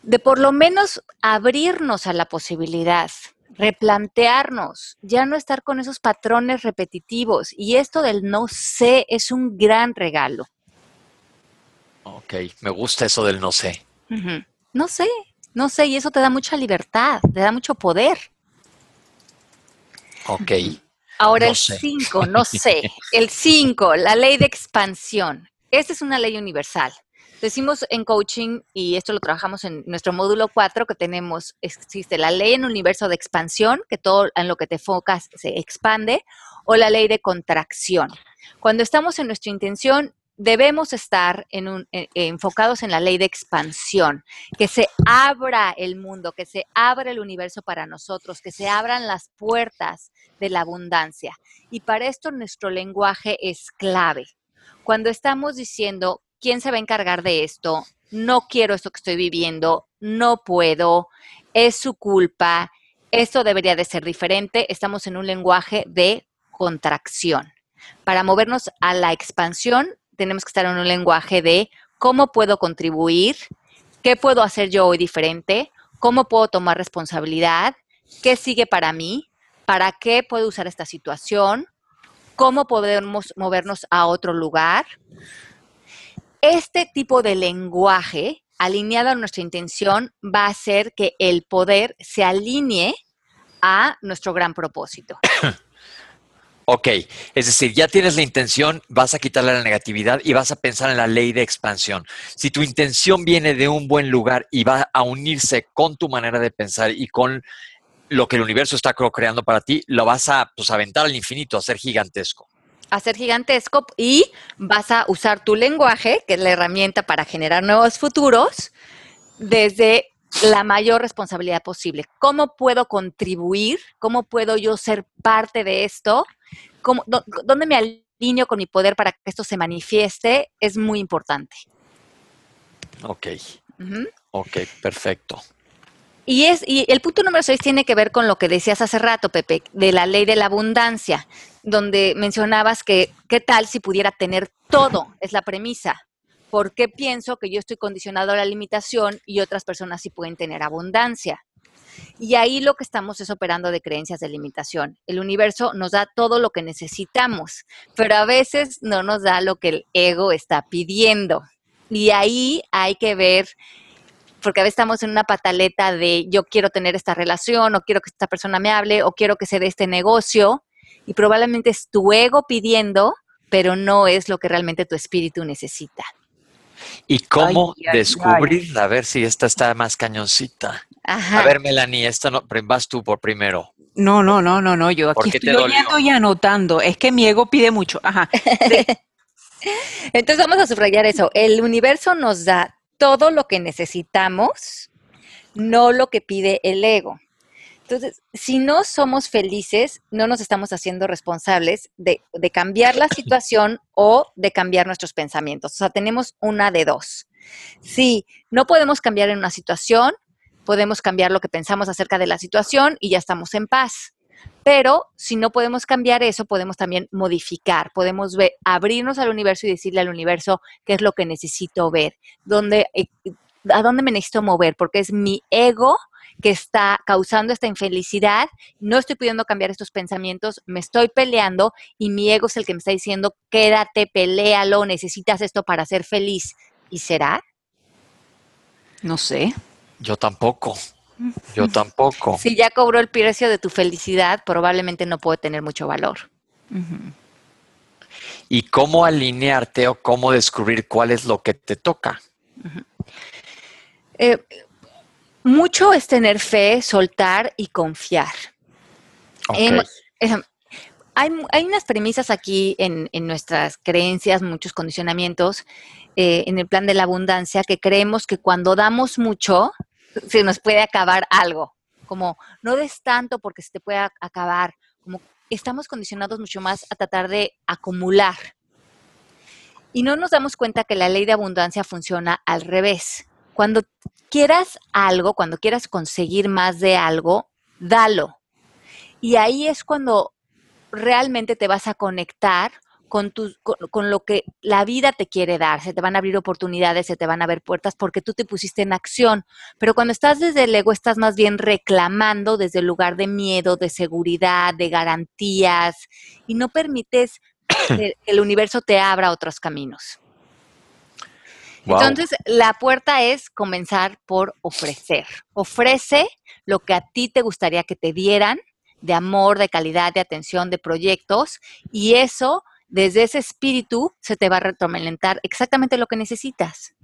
de por lo menos abrirnos a la posibilidad, replantearnos, ya no estar con esos patrones repetitivos. Y esto del no sé es un gran regalo. Ok, me gusta eso del no sé. No sé, no sé, y eso te da mucha libertad, te da mucho poder. Ok. Ahora No el sé. 5, no sé. El 5, la ley de expansión. Esta es una ley universal. Decimos en coaching, y esto lo trabajamos en nuestro módulo 4, que tenemos, existe la ley en universo de expansión, que todo en lo que te enfocas se expande, o la ley de contracción. Cuando estamos en nuestra intención, debemos estar eh, eh, enfocados en la ley de expansión, que se abra el mundo, que se abra el universo para nosotros, que se abran las puertas de la abundancia. Y para esto nuestro lenguaje es clave. Cuando estamos diciendo, ¿quién se va a encargar de esto? No quiero esto que estoy viviendo, no puedo, es su culpa, esto debería de ser diferente, estamos en un lenguaje de contracción. Para movernos a la expansión, tenemos que estar en un lenguaje de cómo puedo contribuir, qué puedo hacer yo hoy diferente, cómo puedo tomar responsabilidad, qué sigue para mí, para qué puedo usar esta situación, cómo podemos movernos a otro lugar. Este tipo de lenguaje, alineado a nuestra intención, va a hacer que el poder se alinee a nuestro gran propósito. (coughs) Ok, es decir, ya tienes la intención, vas a quitarle la negatividad y vas a pensar en la ley de expansión. Si tu intención viene de un buen lugar y va a unirse con tu manera de pensar y con lo que el universo está creando para ti, lo vas a pues, aventar al infinito, a ser gigantesco. a ser gigantesco y vas a usar tu lenguaje, que es la herramienta para generar nuevos futuros, desde la mayor responsabilidad posible. ¿Cómo puedo contribuir? ¿Cómo puedo yo ser parte de esto? ¿Cómo, dó- ¿Dónde me alineo con mi poder para que esto se manifieste? Es muy importante. Ok, Ujú. ok, perfecto. Y, es, y el punto número 6 tiene que ver con lo que decías hace rato, Pepe, de la ley de la abundancia, donde mencionabas que qué tal si pudiera tener todo, es la premisa. ¿Por qué pienso que yo estoy condicionado a la limitación y otras personas sí pueden tener abundancia? Y ahí lo que estamos es operando de creencias de limitación. El universo nos da todo lo que necesitamos, pero a veces no nos da lo que el ego está pidiendo. Y ahí hay que ver porque a veces estamos en una pataleta de yo quiero tener esta relación, o quiero que esta persona me hable, o quiero que se dé este negocio, y probablemente es tu ego pidiendo, pero no es lo que realmente tu espíritu necesita. ¿Y cómo Ay, ay, descubrir? A ver si esta está más cañoncita. Ajá. A ver, Melanie, esta no, vas tú por primero. No, no, no, no, no. Yo ¿Por aquí estoy oyendo y anotando. Es que mi ego pide mucho. Ajá. (laughs) Entonces vamos a subrayar eso. El universo nos da todo lo que necesitamos, no lo que pide el ego. Entonces, si no somos felices, no nos estamos haciendo responsables de, cambiar la situación o de cambiar nuestros pensamientos. O sea, tenemos una de dos. Si no podemos cambiar en una situación, podemos cambiar lo que pensamos acerca de la situación y ya estamos en paz. Pero si no podemos cambiar eso, podemos también modificar, podemos abrirnos al universo y decirle al universo qué es lo que necesito ver, dónde, eh, a dónde me necesito mover, porque es mi ego que está causando esta infelicidad, no estoy pudiendo cambiar estos pensamientos, me estoy peleando y mi ego es el que me está diciendo, quédate, pelealo, necesitas esto para ser feliz. ¿Y será? No sé. Yo tampoco. (laughs) Yo tampoco. Si ya cobró el precio de tu felicidad, probablemente no puede tener mucho valor. ¿Y cómo alinearte o cómo descubrir cuál es lo que te toca? Eh, mucho es tener fe, soltar y confiar. Hay, unas premisas aquí en, en nuestras creencias, muchos condicionamientos eh, en el plan de la abundancia, que creemos que cuando damos mucho, se nos puede acabar algo. Como no des tanto porque se te puede acabar. Como estamos condicionados mucho más a tratar de acumular. Y no nos damos cuenta que la ley de abundancia funciona al revés. Cuando quieras algo, cuando quieras conseguir más de algo, dalo. Y ahí es cuando realmente te vas a conectar con, con, con lo que la vida te quiere dar. Se te van a abrir oportunidades, se te van a abrir puertas porque tú te pusiste en acción. Pero cuando estás desde el ego, estás más bien reclamando desde el lugar de miedo, de seguridad, de garantías y no permites (clears throat) que el universo te abra otros caminos. Wow. Entonces, la puerta es comenzar por ofrecer. Ofrece lo que a ti te gustaría que te dieran, de amor, de calidad, de atención, de proyectos, y eso, desde ese espíritu, se te va a retroalimentar exactamente lo que necesitas.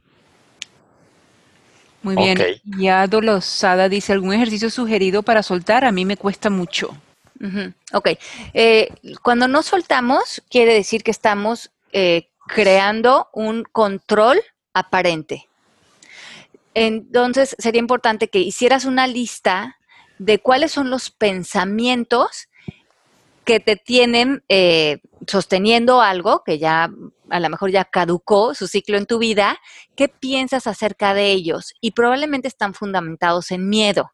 Muy bien. Ya Dolosada dice, ¿algún ejercicio sugerido para soltar? A mí me cuesta mucho. Ok. Eh, cuando no soltamos, quiere decir que estamos eh, creando un control aparente. Entonces, sería importante que hicieras una lista de cuáles son los pensamientos que te tienen eh, sosteniendo algo que ya a lo mejor ya caducó su ciclo en tu vida, ¿qué piensas acerca de ellos? Y probablemente están fundamentados en miedo,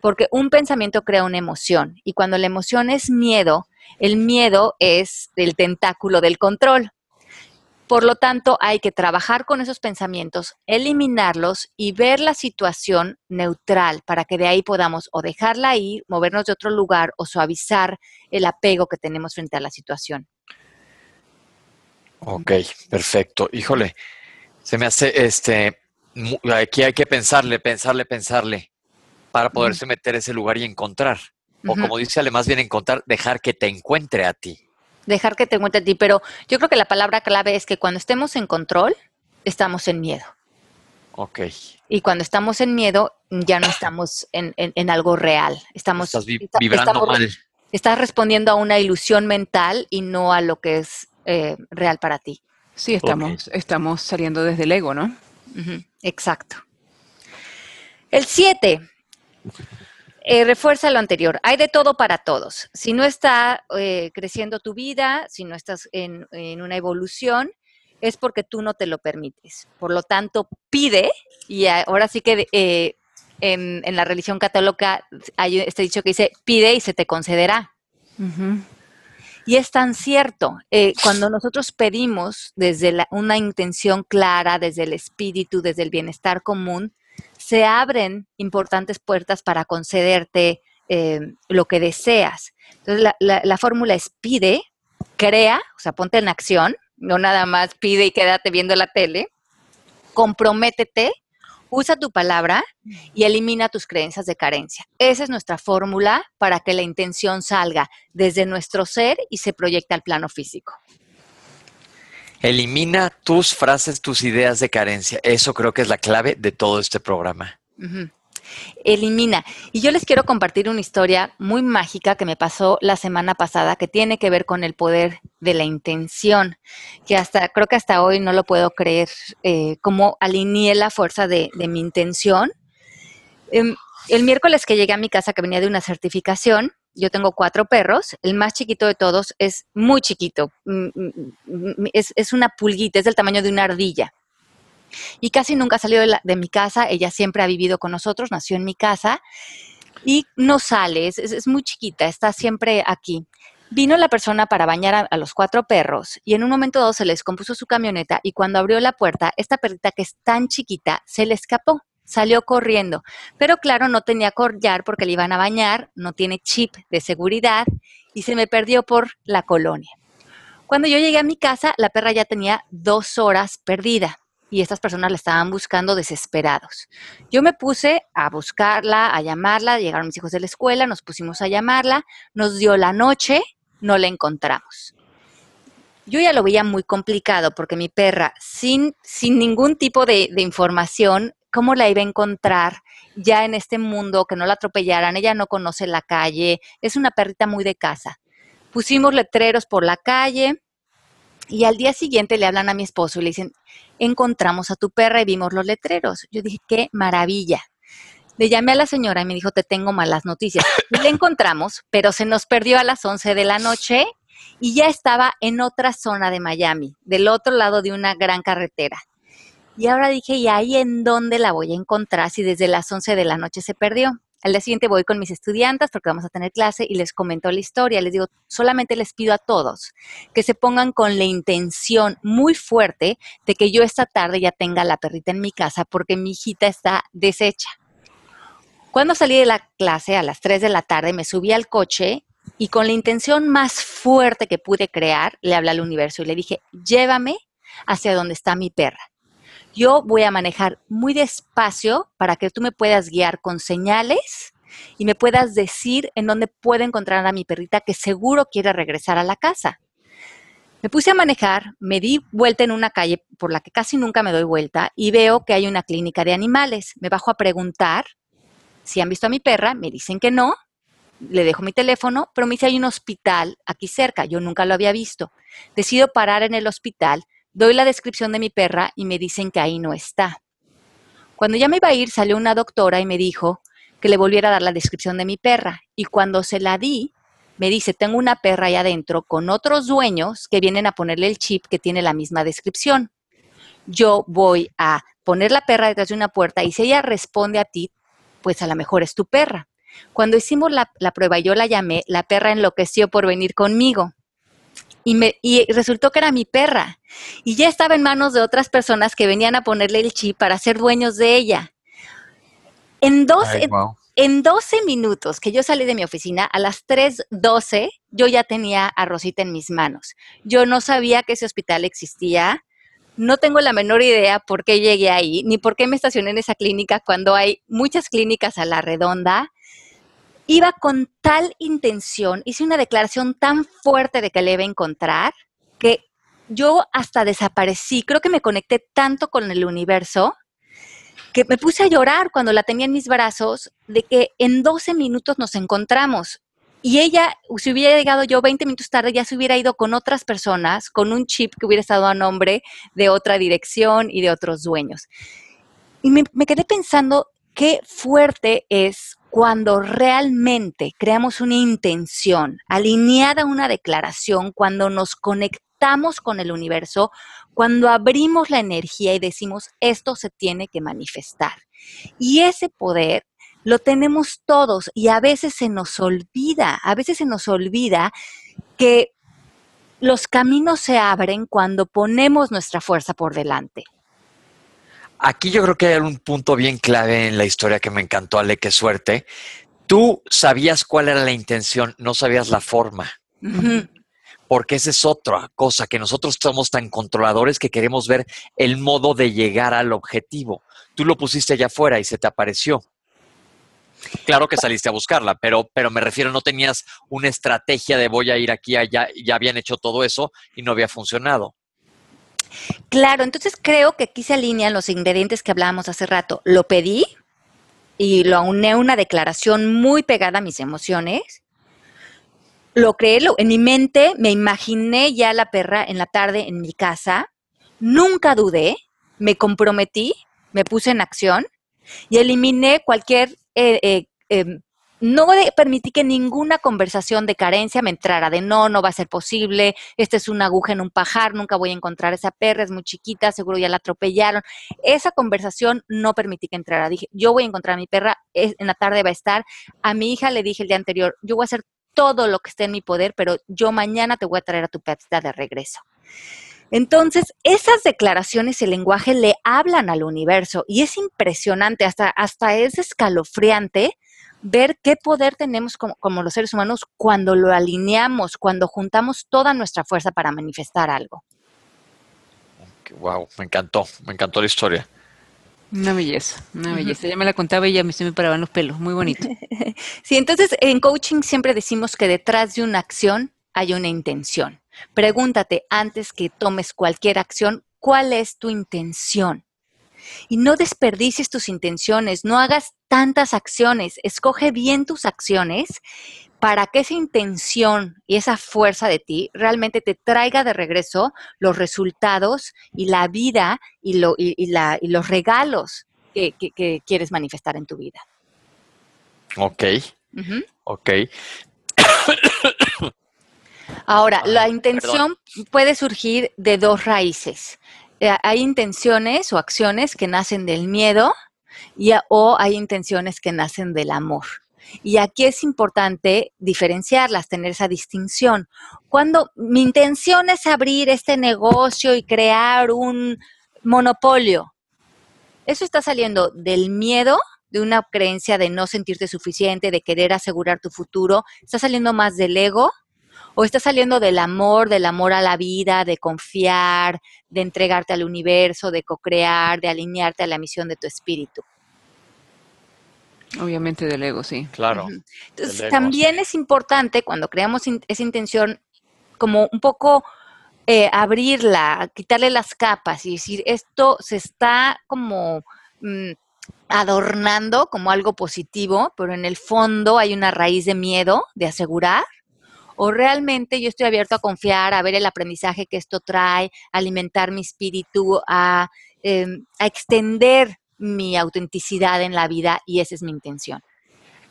porque un pensamiento crea una emoción y cuando la emoción es miedo, el miedo es el tentáculo del control. Por lo tanto, hay que trabajar con esos pensamientos, eliminarlos y ver la situación neutral para que de ahí podamos o dejarla ir, movernos de otro lugar o suavizar el apego que tenemos frente a la situación. Ok, perfecto. Híjole, se me hace, este, aquí hay que pensarle, pensarle, pensarle para poderse meter ese lugar y encontrar. O como dice Ale, más bien encontrar, dejar que te encuentre a ti dejar que te encuentre a ti, pero yo creo que la palabra clave es que cuando estemos en control, estamos en miedo. Ok. Y cuando estamos en miedo, ya no estamos en, algo real. Estamos Estás vibrando mal. Estás respondiendo a una ilusión mental y no a lo que es eh, real para ti. Sí, estamos, estamos saliendo desde el ego, ¿no? exacto. El 7 eh, refuerza lo anterior. Hay de todo para todos. Si no está eh, creciendo tu vida, si no estás en, una evolución, es porque tú no te lo permites. Por lo tanto, pide, y ahora sí que eh, en, la religión católica hay este dicho que dice, pide y se te concederá. Y es tan cierto, cuando nosotros pedimos desde una intención clara, desde el espíritu, desde el bienestar común, se abren importantes puertas para concederte eh, lo que deseas. Entonces, la, fórmula es pide, crea, o sea, ponte en acción, no nada más pide y quédate viendo la tele, comprométete, usa tu palabra y elimina tus creencias de carencia. Esa es nuestra fórmula para que la intención salga desde nuestro ser y se proyecte al plano físico. Elimina tus frases, tus ideas de carencia. Eso creo que es la clave de todo este programa. Elimina. Y yo les quiero compartir una historia muy mágica que me pasó la semana pasada que tiene que ver con el poder de la intención, que hasta creo que hasta hoy no lo puedo creer, eh, cómo alineé la fuerza de, mi intención. Em, el miércoles que llegué a mi casa, que venía de una certificación, yo tengo cuatro perros, el más chiquito de todos es muy chiquito, mm, mm, mm, es, una pulguita, es del tamaño de una ardilla. Y casi nunca salió de, de, mi casa, ella siempre ha vivido con nosotros, nació en mi casa y no sale, es, muy chiquita, está siempre aquí. Vino la persona para bañar a, a, los cuatro perros y en un momento dado se les compuso su camioneta y cuando abrió la puerta, esta perrita que es tan chiquita se le escapó salió corriendo. Pero claro, no tenía collar porque le iban a bañar, no tiene chip de seguridad y se me perdió por la colonia. Cuando yo llegué a mi casa, la perra ya tenía dos horas perdida y estas personas la estaban buscando desesperados. Yo me puse a buscarla, a llamarla, llegaron mis hijos de la escuela, nos pusimos a llamarla, nos dio la noche, no la encontramos. Yo ya lo veía muy complicado porque mi perra, sin, sin ningún tipo de, de información, cómo la iba a encontrar ya en este mundo, que no la atropellaran, ella no conoce la calle, es una perrita muy de casa. Pusimos letreros por la calle y al día siguiente le hablan a mi esposo y le dicen, encontramos a tu perra y vimos los letreros. Yo dije, qué maravilla. Le llamé a la señora y me dijo, te tengo malas noticias. Y la encontramos, pero se nos perdió a las 11 de la noche y ya estaba en otra zona de Miami, del otro lado de una gran carretera. Y ahora dije, ¿y ahí en dónde la voy a encontrar si desde las 11 de la noche se perdió? Al día siguiente voy con mis estudiantes porque vamos a tener clase y les comento la historia. Les digo, solamente les pido a todos que se pongan con la intención muy fuerte de que yo esta tarde ya tenga la perrita en mi casa porque mi hijita está deshecha. Cuando salí de la clase a las 3 de la tarde, me subí al coche y con la intención más fuerte que pude crear, le hablé al universo y le dije, llévame hacia donde está mi perra. Yo voy a manejar muy despacio para que tú me puedas guiar con señales y me puedas decir en dónde puedo encontrar a mi perrita que seguro quiere regresar a la casa. Me puse a manejar, me di vuelta en una calle por la que casi nunca me doy vuelta y veo que hay una clínica de animales. Me bajo a preguntar si han visto a mi perra, me dicen que no, le dejo mi teléfono, pero me dice hay un hospital aquí cerca, yo nunca lo había visto. Decido parar en el hospital, doy la descripción de mi perra y me dicen que ahí no está. Cuando ya me iba a ir, salió una doctora y me dijo que le volviera a dar la descripción de mi perra. Y cuando se la di, me dice, tengo una perra ahí adentro con otros dueños que vienen a ponerle el chip que tiene la misma descripción. Yo voy a poner la perra detrás de una puerta y si ella responde a ti, pues a lo mejor es tu perra. Cuando hicimos la, prueba y yo la llamé, la perra enloqueció por venir conmigo. Y, me, y resultó que era mi perra. Y ya estaba en manos de otras personas que venían a ponerle el chip para ser dueños de ella. En dos, en 12 minutos que yo salí de mi oficina, a las 3.12, yo ya tenía a Rosita en mis manos. Yo no sabía que ese hospital existía. No tengo la menor idea por qué llegué ahí, ni por qué me estacioné en esa clínica cuando hay muchas clínicas a la redonda. Iba con tal intención, hice una declaración tan fuerte de que le iba a encontrar, que yo hasta desaparecí. Creo que me conecté tanto con el universo que me puse a llorar cuando la tenía en mis brazos de que en 12 minutos nos encontramos. Y ella, si hubiera llegado yo 20 minutos tarde, ya se hubiera ido con otras personas, con un chip que hubiera estado a nombre de otra dirección y de otros dueños. Y me, me quedé pensando qué fuerte es cuando realmente creamos una intención alineada a una declaración, cuando nos conectamos con el universo, cuando abrimos la energía y decimos, esto se tiene que manifestar. Y ese poder lo tenemos todos y a veces se nos olvida, a veces se nos olvida que los caminos se abren cuando ponemos nuestra fuerza por delante. Aquí yo creo que hay un punto bien clave en la historia que me encantó, Ale, qué suerte. Tú sabías cuál era la intención, no sabías la forma porque esa es otra cosa, que nosotros somos tan controladores que queremos ver el modo de llegar al objetivo. Tú lo pusiste allá afuera y se te apareció. Claro que saliste a buscarla, pero, pero me refiero, no tenías una estrategia de voy a ir aquí, allá, ya habían hecho todo eso y no había funcionado. Claro, entonces creo que aquí se alinean los ingredientes que hablábamos hace rato. Lo pedí y lo auné una declaración muy pegada a mis emociones lo creé, en mi mente me imaginé ya la perra en la tarde en mi casa, nunca dudé, me comprometí, me puse en acción y eliminé cualquier, eh, eh, em, no permití que ninguna conversación de carencia me entrara, de no, no va a ser posible, esta es una aguja en un pajar, nunca voy a encontrar esa perra, es muy chiquita, seguro ya la atropellaron. Esa conversación no permití que entrara. Dije, yo voy a encontrar a mi perra, en la tarde va a estar. A mi hija le dije el día anterior, yo voy a hacer todo lo que esté en mi poder, pero yo mañana te voy a traer a tu perrita de regreso. Entonces, esas declaraciones, el lenguaje le hablan al universo y es impresionante, hasta, hasta es escalofriante ver qué poder tenemos como, como, los seres humanos cuando lo alineamos, cuando juntamos toda nuestra fuerza para manifestar algo. Wow, me encantó, me encantó la historia. Una belleza, una belleza. Ya me la contaba y ya me se me paraban los pelos, muy bonito. (laughs) sí, entonces en coaching siempre decimos que detrás de una acción hay una intención. Pregúntate antes que tomes cualquier acción, ¿cuál es tu intención? Y no desperdicies tus intenciones, no hagas tantas acciones, escoge bien tus acciones para que esa intención y esa fuerza de ti realmente te traiga de regreso los resultados y la vida y, los regalos que, quieres manifestar en tu vida. Ok. Ok. Ahora, la intención puede surgir de dos raíces. Eh, hay intenciones o acciones que nacen del miedo y, o hay intenciones que nacen del amor. Y aquí es importante diferenciarlas, tener esa distinción. Cuando mi intención es abrir este negocio y crear un monopolio, eso está saliendo del miedo, de una creencia de no sentirte suficiente, de querer asegurar tu futuro, está saliendo más del ego o está saliendo del amor, del amor a la vida, de confiar, de entregarte al universo, de co-crear, de alinearte a la misión de tu espíritu. Obviamente del ego, sí. Claro. Entonces, también es importante cuando creamos esa intención como un poco eh, abrirla, quitarle las capas y decir, esto se está como mm, adornando como algo positivo, pero en el fondo hay una raíz de miedo, de asegurar, o realmente yo estoy abierto a confiar, a ver el aprendizaje que esto trae, a alimentar mi espíritu, a, em, a extender mi autenticidad en la vida y esa es mi intención.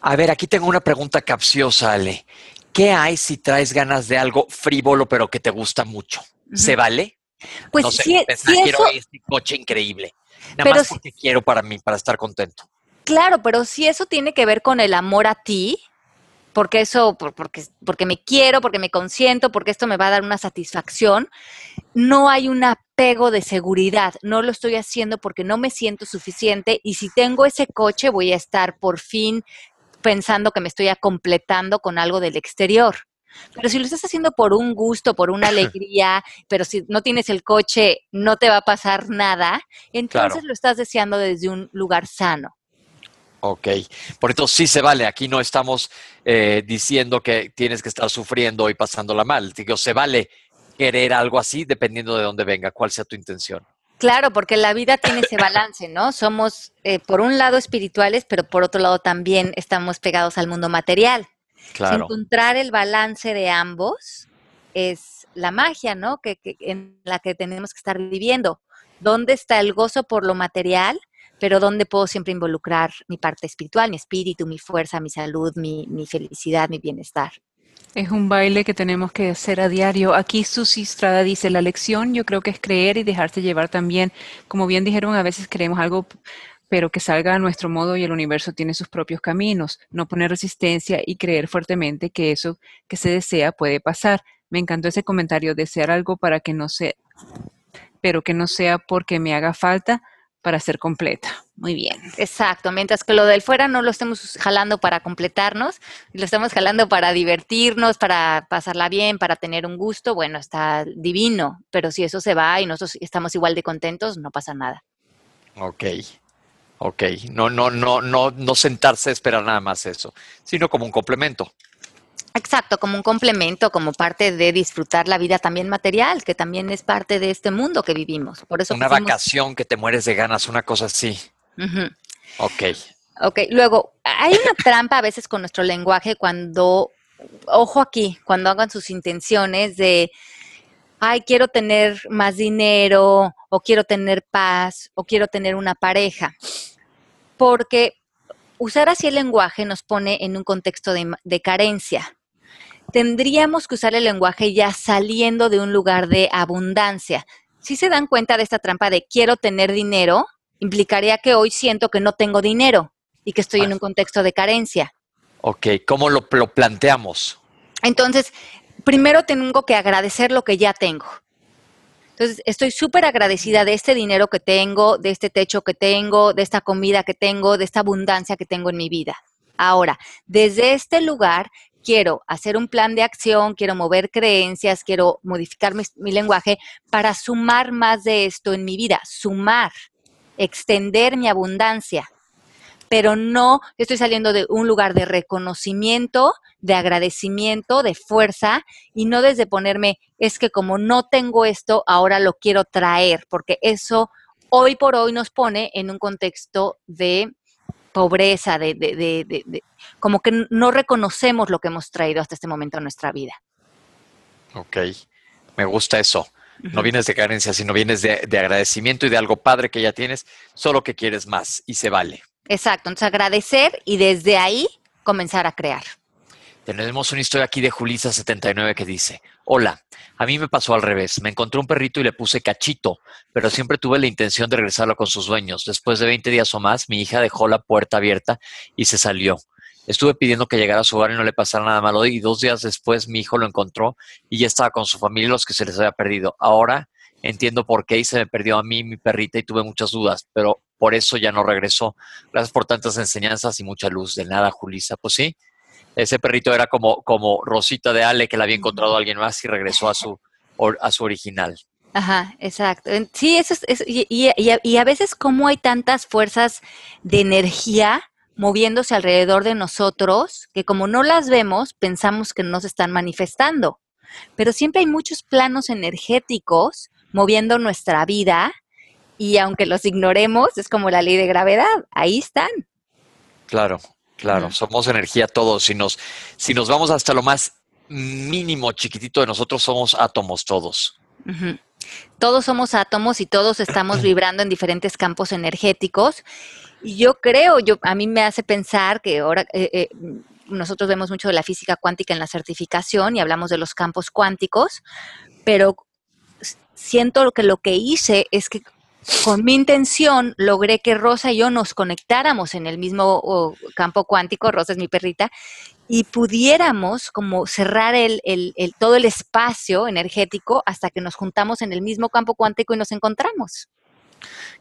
A ver, aquí tengo una pregunta capciosa, Ale. ¿Qué hay si traes ganas de algo frívolo pero que te gusta mucho? ¿Se vale? Pues no sí, quiero este coche increíble. Nada más porque quiero para mí, para estar contento. Claro, pero si eso tiene que ver con el amor a ti, porque eso, porque, porque me quiero, porque me consiento, porque esto me va a dar una satisfacción, no hay un apego de seguridad, no lo estoy haciendo porque no me siento suficiente y si tengo ese coche voy a estar por fin pensando que me estoy completando con algo del exterior. Pero si lo estás haciendo por un gusto, por una (laughs) alegría, pero si no tienes el coche, no te va a pasar nada, entonces lo estás deseando desde un lugar sano. Ok, por eso sí se vale. Aquí no estamos eh, diciendo que tienes que estar sufriendo y pasándola mal. Digo, se vale querer algo así dependiendo de dónde venga, cuál sea tu intención. Claro, porque la vida tiene ese balance, ¿no? Somos, eh, por un lado, espirituales, pero por otro lado también estamos pegados al mundo material. Claro. Encontrar el balance de ambos es la magia, ¿no? Que, que, en la que tenemos que estar viviendo. ¿Dónde está el gozo por lo material? Pero dónde puedo siempre involucrar mi parte espiritual, mi espíritu, mi fuerza, mi salud, mi, mi felicidad, mi bienestar. Es un baile que tenemos que hacer a diario. Aquí Susi Estrada dice, la lección yo creo que es creer y dejarse llevar también. Como bien dijeron, a veces creemos algo, pero que salga a nuestro modo y el universo tiene sus propios caminos. No poner resistencia y creer fuertemente que eso que se desea puede pasar. Me encantó ese comentario, desear algo para que no sea, pero que no sea porque me haga falta, para ser completa. Muy bien. Exacto, mientras que lo del fuera no lo estemos jalando para completarnos, lo estamos jalando para divertirnos, para pasarla bien, para tener un gusto, bueno, está divino, pero si eso se va y nosotros estamos igual de contentos, no pasa nada. Ok. Ok, no, no, no, no, no sentarse a esperar nada más eso, sino como un complemento. Exacto, como un complemento, como parte de disfrutar la vida también material, que también es parte de este mundo que vivimos. Por eso una vacación que te mueres de ganas, una cosa así. Ok. Ok, luego, hay una trampa a veces con nuestro lenguaje cuando, ojo aquí, cuando hagan sus intenciones de, ay, quiero tener más dinero, o quiero tener paz, o quiero tener una pareja. Porque usar así el lenguaje nos pone en un contexto de, de carencia tendríamos que usar el lenguaje ya saliendo de un lugar de abundancia. Si se dan cuenta de esta trampa de quiero tener dinero, implicaría que hoy siento que no tengo dinero y que estoy en un contexto de carencia. Ok, ¿cómo lo, lo planteamos? Entonces, primero tengo que agradecer lo que ya tengo. Entonces, estoy súper agradecida de este dinero que tengo, de este techo que tengo, de esta comida que tengo, de esta abundancia que tengo en mi vida. Ahora, desde este lugar, quiero hacer un plan de acción, quiero mover creencias, quiero modificar mi, lenguaje para sumar más de esto en mi vida, sumar, extender mi abundancia. Pero no estoy saliendo de un lugar de reconocimiento, de agradecimiento, de fuerza, y no desde ponerme, es que como no tengo esto, ahora lo quiero traer, porque eso hoy por hoy nos pone en un contexto de pobreza, de, de, de, como que no reconocemos lo que hemos traído hasta este momento en nuestra vida. Ok, me gusta eso. No vienes de carencia, sino vienes de, agradecimiento y de algo padre que ya tienes, solo que quieres más y se vale. Exacto, entonces agradecer y desde ahí comenzar a crear. Tenemos una historia aquí de Julisa79 que dice, hola, a mí me pasó al revés, me encontré un perrito y le puse cachito, pero siempre tuve la intención de regresarlo con sus dueños. Después de 20 días o más, mi hija dejó la puerta abierta y se salió. Estuve pidiendo que llegara a su hogar y no le pasara nada malo y dos días después mi hijo lo encontró y ya estaba con su familia los que se les había perdido. Ahora entiendo por qué y se me perdió a mí mi perrita y tuve muchas dudas, pero por eso ya no regresó. Gracias por tantas enseñanzas y mucha luz. De nada, Julisa. Pues sí, ese perrito era como, como Rosita de Ale que la había encontrado alguien más y regresó a su, a su original. Ajá, exacto. Sí, eso es, y, y, a veces como hay tantas fuerzas de energía moviéndose alrededor de nosotros, que como no las vemos, pensamos que no se están manifestando. Pero siempre hay muchos planos energéticos moviendo nuestra vida y aunque los ignoremos, es como la ley de gravedad, ahí están. Claro, claro, somos energía todos. Si nos, si nos vamos hasta lo más mínimo, chiquitito de nosotros, somos átomos todos. Todos somos átomos y todos estamos (clears throat) vibrando en diferentes campos energéticos. Y yo creo, yo, a mí me hace pensar que ahora eh, eh, nosotros vemos mucho de la física cuántica en la certificación y hablamos de los campos cuánticos, pero siento que lo que hice es que con mi intención logré que Rosa y yo nos conectáramos en el mismo campo cuántico, Rosa es mi perrita, y pudiéramos como cerrar todo el espacio energético hasta que nos juntamos en el mismo campo cuántico y nos encontramos.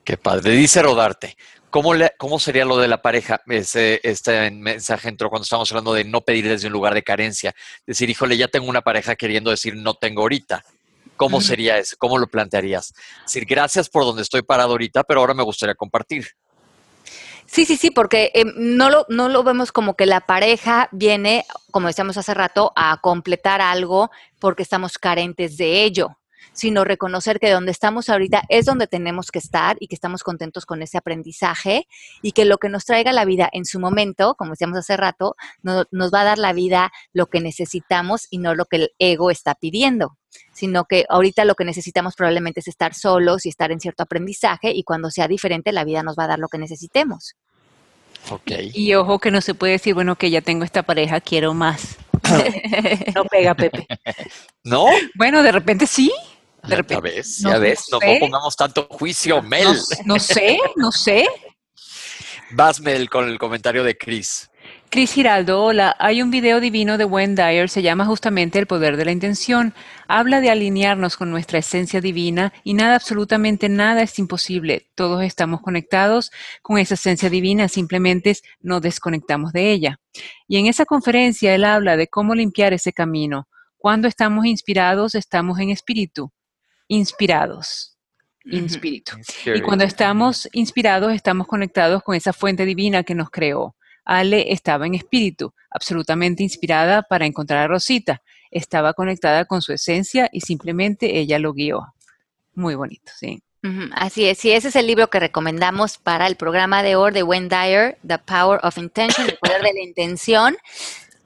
Qué padre. Dice Rodarte, ¿cómo, sería lo de la pareja? Este, este mensaje entró cuando estamos hablando de no pedir desde un lugar de carencia. Decir, híjole, ya tengo una pareja queriendo decir no tengo ahorita. ¿Cómo sería eso? ¿Cómo lo plantearías? Decir, gracias por donde estoy parado ahorita, pero ahora me gustaría compartir. Sí, sí, sí, porque eh, no, lo, no lo vemos como que la pareja viene, como decíamos hace rato, a completar algo porque estamos carentes de ello sino reconocer que donde estamos ahorita es donde tenemos que estar y que estamos contentos con ese aprendizaje y que lo que nos traiga la vida en su momento, como decíamos hace rato, nos va a dar la vida lo que necesitamos y no lo que el ego está pidiendo sino que ahorita lo que necesitamos probablemente es estar solos y estar en cierto aprendizaje y cuando sea diferente la vida nos va a dar lo que necesitemos. Okay. Y ojo que no se puede decir, bueno, que ya tengo esta pareja, quiero más. (laughs) (laughs) no pega, Pepe. ¿No? Bueno, de repente sí. De repente. Ya ves, ya ves, no, pongamos tanto juicio, Mel. No, sé, no sé. Vas, Mel, con el comentario de Chris. Chris Giraldo, hola. Hay un video divino de Wayne Dyer, se llama justamente El poder de la intención. Habla de alinearnos con nuestra esencia divina y nada, absolutamente nada es imposible. Todos estamos conectados con esa esencia divina, simplemente nos desconectamos de ella. Y en esa conferencia él habla de cómo limpiar ese camino. Cuando estamos inspirados, estamos en espíritu. Inspirados espíritu. Y cuando estamos inspirados, estamos conectados con esa fuente divina que nos creó. Ale estaba en espíritu, absolutamente inspirada para encontrar a Rosita. Estaba conectada con su esencia y simplemente ella lo guió. Muy bonito, sí. Así es, y ese es el libro que recomendamos para el programa de hoy de Wayne Dyer, The Power of Intention, el poder de la intención,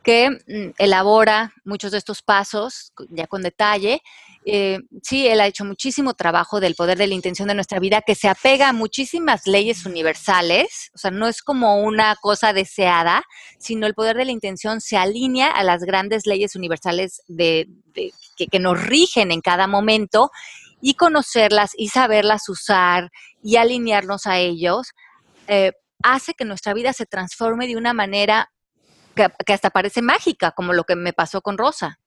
que mm, elabora muchos de estos pasos ya con detalle eh, sí, él ha hecho muchísimo trabajo del poder de la intención de nuestra vida que se apega a muchísimas leyes universales, o sea, no es como una cosa deseada, sino el poder de la intención se alinea a las grandes leyes universales de, que, nos rigen en cada momento y conocerlas y saberlas usar y alinearnos a ellos eh, hace que nuestra vida se transforme de una manera que hasta parece mágica, como lo que me pasó con Rosa.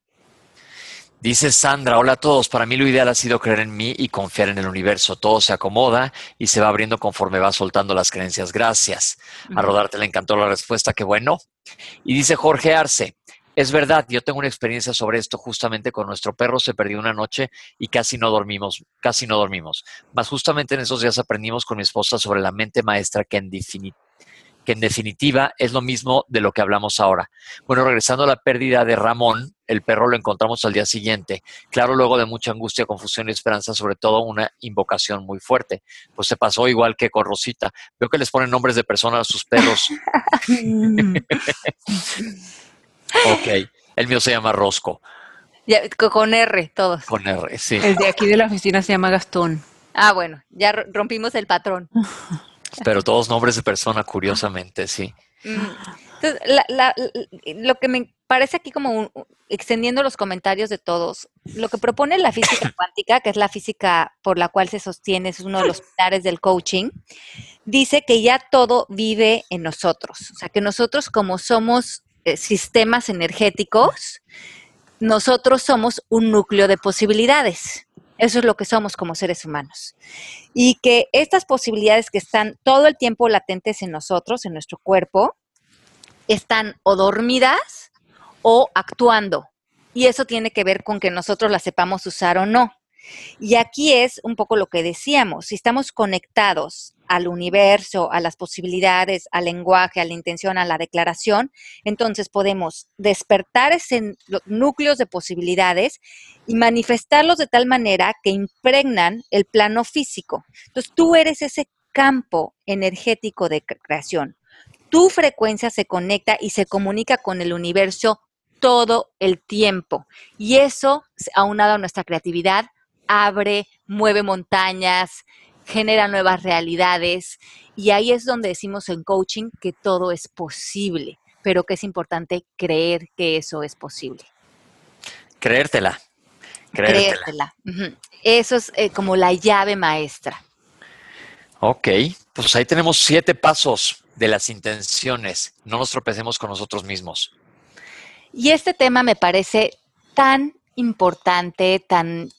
Dice Sandra, hola a todos. Para mí lo ideal ha sido creer en mí y confiar en el universo. Todo se acomoda y se va abriendo conforme va soltando las creencias. Gracias. A Rodarte le encantó la respuesta, qué bueno. Y dice Jorge Arce, es verdad, yo tengo una experiencia sobre esto justamente con nuestro perro, se perdió una noche y casi no dormimos, casi no dormimos. Más justamente en esos días aprendimos con mi esposa sobre la mente maestra que en definitiva que en definitiva es lo mismo de lo que hablamos ahora. Bueno, regresando a la pérdida de Ramón, el perro lo encontramos al día siguiente. Claro, luego de mucha angustia, confusión y esperanza, sobre todo una invocación muy fuerte. Pues se pasó igual que con Rosita. Veo que les ponen nombres de personas a sus perros. (laughs) ok, el mío se llama Rosco. con R, todos. Con R, sí. El de aquí de la oficina se llama Gastón. Ah, bueno, ya rompimos el patrón. Pero todos nombres de persona, curiosamente, sí. Mm. Entonces, lo que me parece aquí como extendiendo los comentarios de todos, lo que propone la física (laughs) cuántica, que es la física por la cual se sostiene, es uno de los pilares del coaching, dice que ya todo vive en nosotros. O sea, que nosotros como somos eh, sistemas energéticos, nosotros somos un núcleo de posibilidades. Eso es lo que somos como seres humanos. Y que estas posibilidades que están todo el tiempo latentes en nosotros, en nuestro cuerpo, están o dormidas o actuando. Y eso tiene que ver con que nosotros las sepamos usar o no. Y aquí es un poco lo que decíamos, si estamos conectados al universo, a las posibilidades, al lenguaje, a la intención, a la declaración, entonces podemos despertar esos núcleos de posibilidades y manifestarlos de tal manera que impregnan el plano físico. Entonces tú eres ese campo energético de creación. Tu frecuencia se conecta y se comunica con el universo todo el tiempo. Y eso, aunado a nuestra creatividad, abre, mueve montañas, genera nuevas realidades y ahí es donde decimos en coaching que todo es posible, pero que es importante creer que eso es posible. Creértela. Creértela. Eso es eh, como la llave maestra. Ok, pues ahí tenemos siete pasos de las intenciones. No nos tropecemos con nosotros mismos. Y este tema me parece tan importante, tan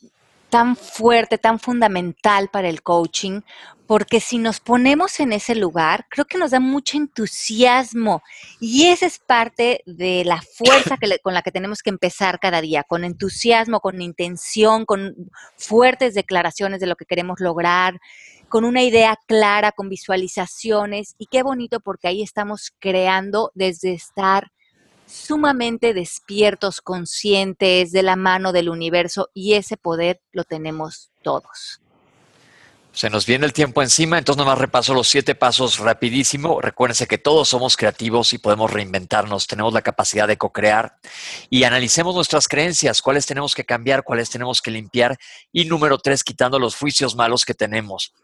tan fuerte, tan fundamental para el coaching, porque si nos ponemos en ese lugar, creo que nos da mucho entusiasmo. Y esa es parte de la fuerza con la que tenemos que empezar cada día, con entusiasmo, con intención, con fuertes declaraciones de lo que queremos lograr, con una idea clara, con visualizaciones. Y qué bonito porque ahí estamos creando desde estar sumamente despiertos, conscientes de la mano del universo y ese poder lo tenemos todos. Se nos viene el tiempo encima, entonces nomás repaso los siete pasos rapidísimo. Recuérdense que todos somos creativos y podemos reinventarnos, tenemos la capacidad de co-crear y analicemos nuestras creencias, cuáles tenemos que cambiar, cuáles tenemos que limpiar. Y número tres, quitando los juicios malos que tenemos.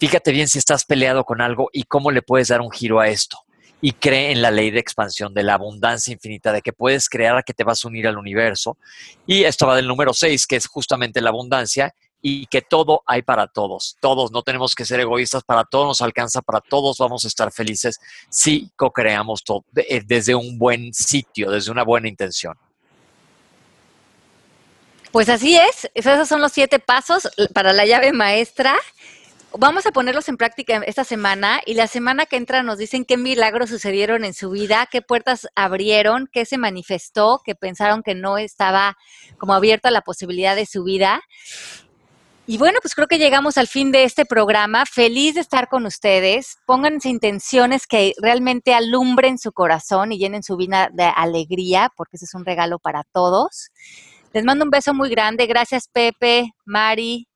Fíjate bien si estás peleado con algo y cómo le puedes dar un giro a esto y cree en la ley de expansión, de la abundancia infinita, de que puedes crear a que te vas a unir al universo. Y esto va del número 6, que es justamente la abundancia y que todo hay para todos. Todos, no tenemos que ser egoístas, para todos nos alcanza, para todos vamos a estar felices si co-creamos todo eh, desde un buen sitio, desde una buena intención. Pues así es, esos son los siete pasos para la llave maestra Vamos a ponerlos en práctica esta semana y la semana que entra nos dicen qué milagros sucedieron en su vida, qué puertas abrieron, qué se manifestó, que pensaron que no estaba como abierta la posibilidad de su vida. Y bueno, pues creo que llegamos al fin de este programa. Feliz de estar con ustedes. Pónganse intenciones que realmente alumbren su corazón y llenen su vida de alegría, porque ese es un regalo para todos. Les mando un beso muy grande. Gracias, Pepe, Mari,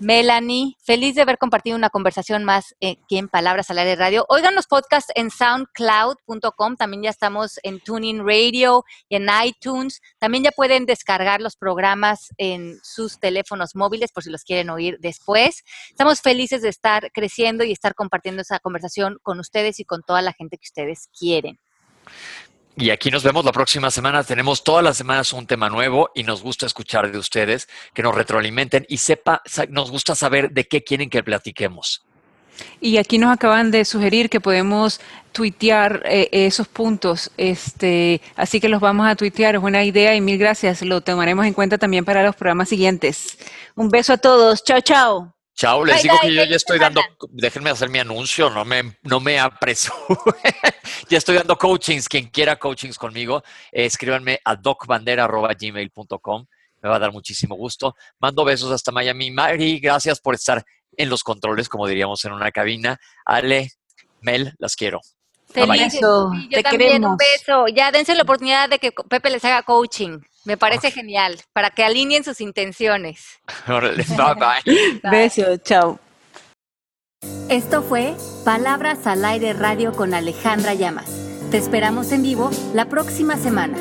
Melanie, feliz de haber compartido una conversación más eh, aquí en Palabras al Aire Radio. Oigan los podcasts en soundcloud.com, también ya estamos en Tuning Radio y en iTunes. También ya pueden descargar los programas en sus teléfonos móviles por si los quieren oír después. Estamos felices de estar creciendo y estar compartiendo esa conversación con ustedes y con toda la gente que ustedes quieren. Y aquí nos vemos la próxima semana. Tenemos todas las semanas un tema nuevo y nos gusta escuchar de ustedes, que nos retroalimenten y sepa, nos gusta saber de qué quieren que platiquemos. Y aquí nos acaban de sugerir que podemos tuitear eh, esos puntos, este, así que los vamos a tuitear, es buena idea y mil gracias, lo tomaremos en cuenta también para los programas siguientes. Un beso a todos, chao, chao. Chao, les digo que yo ya estoy dando, déjenme hacer mi anuncio, no me, no me apreso. (laughs) ya estoy dando coachings, quien quiera coachings conmigo, escríbanme a docbandera.gmail.com, me va a dar muchísimo gusto. Mando besos hasta Miami. Mari, gracias por estar en los controles, como diríamos en una cabina. Ale, Mel, las quiero. Feliz, yo también un beso. Ya dense la oportunidad de que Pepe les haga coaching. Me parece genial, para que alineen sus intenciones. (laughs) bye (laughs) bye. Beso, chao. Esto fue Palabras al Aire Radio con Alejandra Llamas. Te esperamos en vivo la próxima semana.